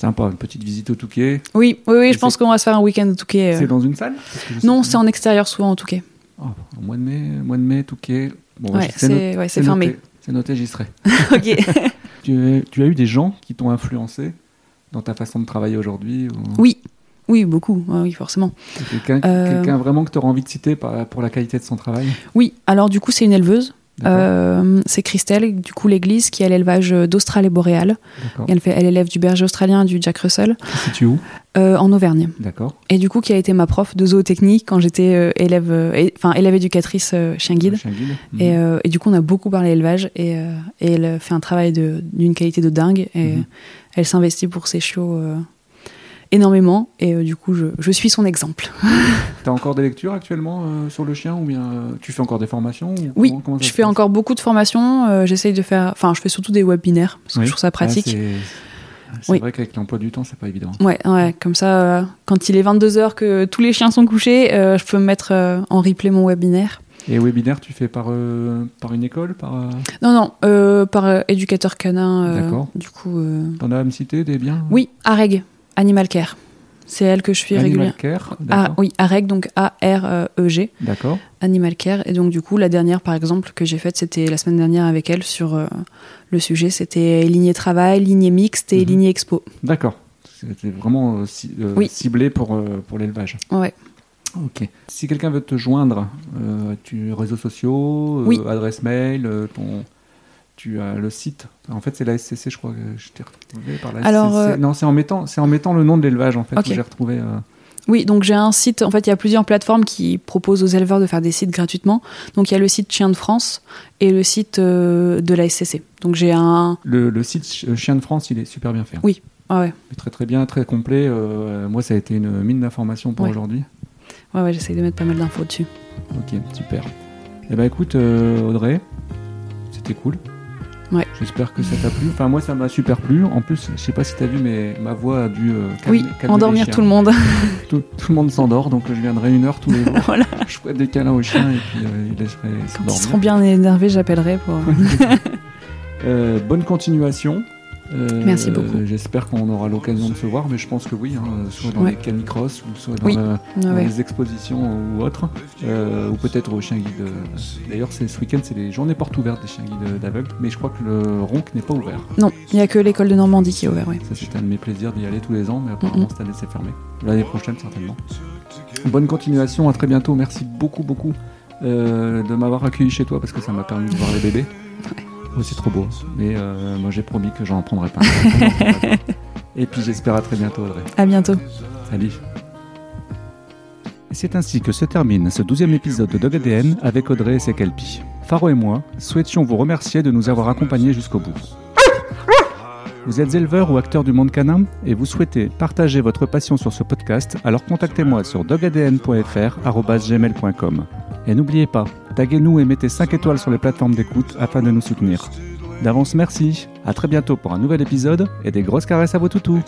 Sympa, une petite visite au Touquet. Oui, oui, oui, je pense c'est- qu'on va se faire un week-end au Touquet. euh. C'est dans une salle? Non, c'est en extérieur souvent en Touquet. Oh, au mois de mai, mois de mai, Touquet. Bon, Ouais, c'est noté- ouais, c'est fin noté. mai. C'est noté, j'y serai. [laughs] ok. [laughs] Tu, tu as eu des gens qui t'ont influencé dans ta façon de travailler aujourd'hui ou- Oui, oui, beaucoup, ouais, oui, forcément. Quelqu'un Euh, quelqu'un vraiment que tu auras envie de citer pour la qualité de son travail? Oui, alors du coup, c'est une éleveuse. Euh, c'est Christelle, du coup, l'église qui a l'élevage d'Australie boréale. D'accord. Elle, fait, elle élève du berger australien, du Jack Russell, situe où? Euh, en Auvergne. D'accord. Et du coup, qui a été ma prof de zootechnie quand j'étais euh, élève, euh, enfin élève éducatrice euh, chien guide. Chien guide. Et, Mhm. et du coup, on a beaucoup parlé élevage et, et elle fait un travail d'une qualité de dingue et Mhm. elle s'investit pour ses chiots énormément et euh, du coup, je, je suis son exemple. [laughs] T'as encore des lectures actuellement euh, sur le chien ou bien euh, tu fais encore des formations ou Oui, comment- comment ça je fais encore beaucoup de formations. J'essaye de faire, enfin, je fais surtout des webinaires parce que Oui. je trouve ça pratique. Ah, c'est Oui. vrai qu'avec l'emploi du temps, c'est pas évident. Ouais, ouais, comme ça, quand il est 22h que tous les chiens sont couchés, je peux me mettre en replay mon webinaire. Et webinaire, tu fais par, euh, par une école par, euh, Non, non, euh, par éducateur canin. D'accord. Du coup, T'en as à me citer des biens? Oui, AREG, Animal Care. C'est elle que je suis Animal régulièrement. Care, Ah, oui, AREG, donc A-R-E-G, D'accord. Animal Care. Et donc, du coup, la dernière, par exemple, que j'ai faite, c'était la semaine dernière avec elle sur euh, le sujet. C'était lignée travail, lignée mixte et Mhm. lignée expo. D'accord. C'était vraiment euh, ci- euh, Oui. ciblé pour, pour l'élevage. Ouais. Ok. Si quelqu'un veut te joindre, tu réseaux sociaux, Oui. adresse mail, ton, tu as le site. En fait, c'est la SCC, je crois que je t'ai retrouvé par la Alors, SCC. euh, Non, c'est en mettant, c'est en mettant le nom de l'élevage en fait que j'ai retrouvé. euh, Oui, donc j'ai un site. En fait, il y a plusieurs plateformes qui proposent aux éleveurs de faire des sites gratuitement. Donc il y a le site Chien de France et le site euh, de la SCC. Donc j'ai un. Le, le site Ch- Chien de France, il est super bien fait. hein. Oui. Ah ouais, Très très bien, très complet. Moi, ça a été une mine d'informations pour Ouais. aujourd'hui. ouais, ouais j'essaie de mettre pas mal d'infos dessus. Ok, super. Eh ben écoute, Audrey, c'était cool. Ouais. J'espère que ça t'a plu. Enfin, moi, ça m'a super plu. En plus, je sais pas si t'as vu, mais ma voix a dû euh, calmer, Oui, calmer endormir tout le monde. [laughs] Tout, tout le monde s'endort, donc je viendrai une heure tous les [laughs] jours. voilà. Je ferai des câlins aux chiens et puis euh, ils laisseraient Quand ils seront bien énervés, j'appellerai pour. [laughs] Euh, bonne continuation. Euh, Merci beaucoup. J'espère qu'on aura l'occasion de se voir, mais je pense que oui, hein, soit dans Ouais. les canicross, ou soit dans, Oui. la- Ouais, dans ouais. les expositions ou autres, euh, ou peut-être au chien guide. euh, D'ailleurs, ce week-end, c'est les journées portes ouvertes des chiens guides d'aveugles, mais je crois que le RONC n'est pas ouvert. Non, il n'y a que l'école de Normandie qui est ouverte, oui. Ça, c'est un de mes plaisirs d'y aller tous les ans, mais apparemment, Mhm. cette année, c'est fermé. L'année prochaine, certainement. Bonne continuation, à très bientôt. Merci beaucoup, beaucoup euh, de m'avoir accueilli chez toi parce que ça m'a permis de voir les bébés. [laughs] Oh, c'est trop beau. Mais euh, moi, j'ai promis que j'en prendrai pas. [laughs] Et puis, j'espère à très bientôt, Audrey. À bientôt. Salut. C'est ainsi que se termine ce douzième épisode de Dog ADN avec Audrey et ses kelpies. Faro et moi souhaitions vous remercier de nous avoir accompagnés jusqu'au bout. Vous êtes éleveur ou acteur du monde canin et vous souhaitez partager votre passion sur ce podcast, alors contactez-moi sur dogadn.fr@gmail.com. Et n'oubliez pas, taguez-nous et mettez 5 étoiles sur les plateformes d'écoute afin de nous soutenir. D'avance merci, à très bientôt pour un nouvel épisode et des grosses caresses à vos toutous.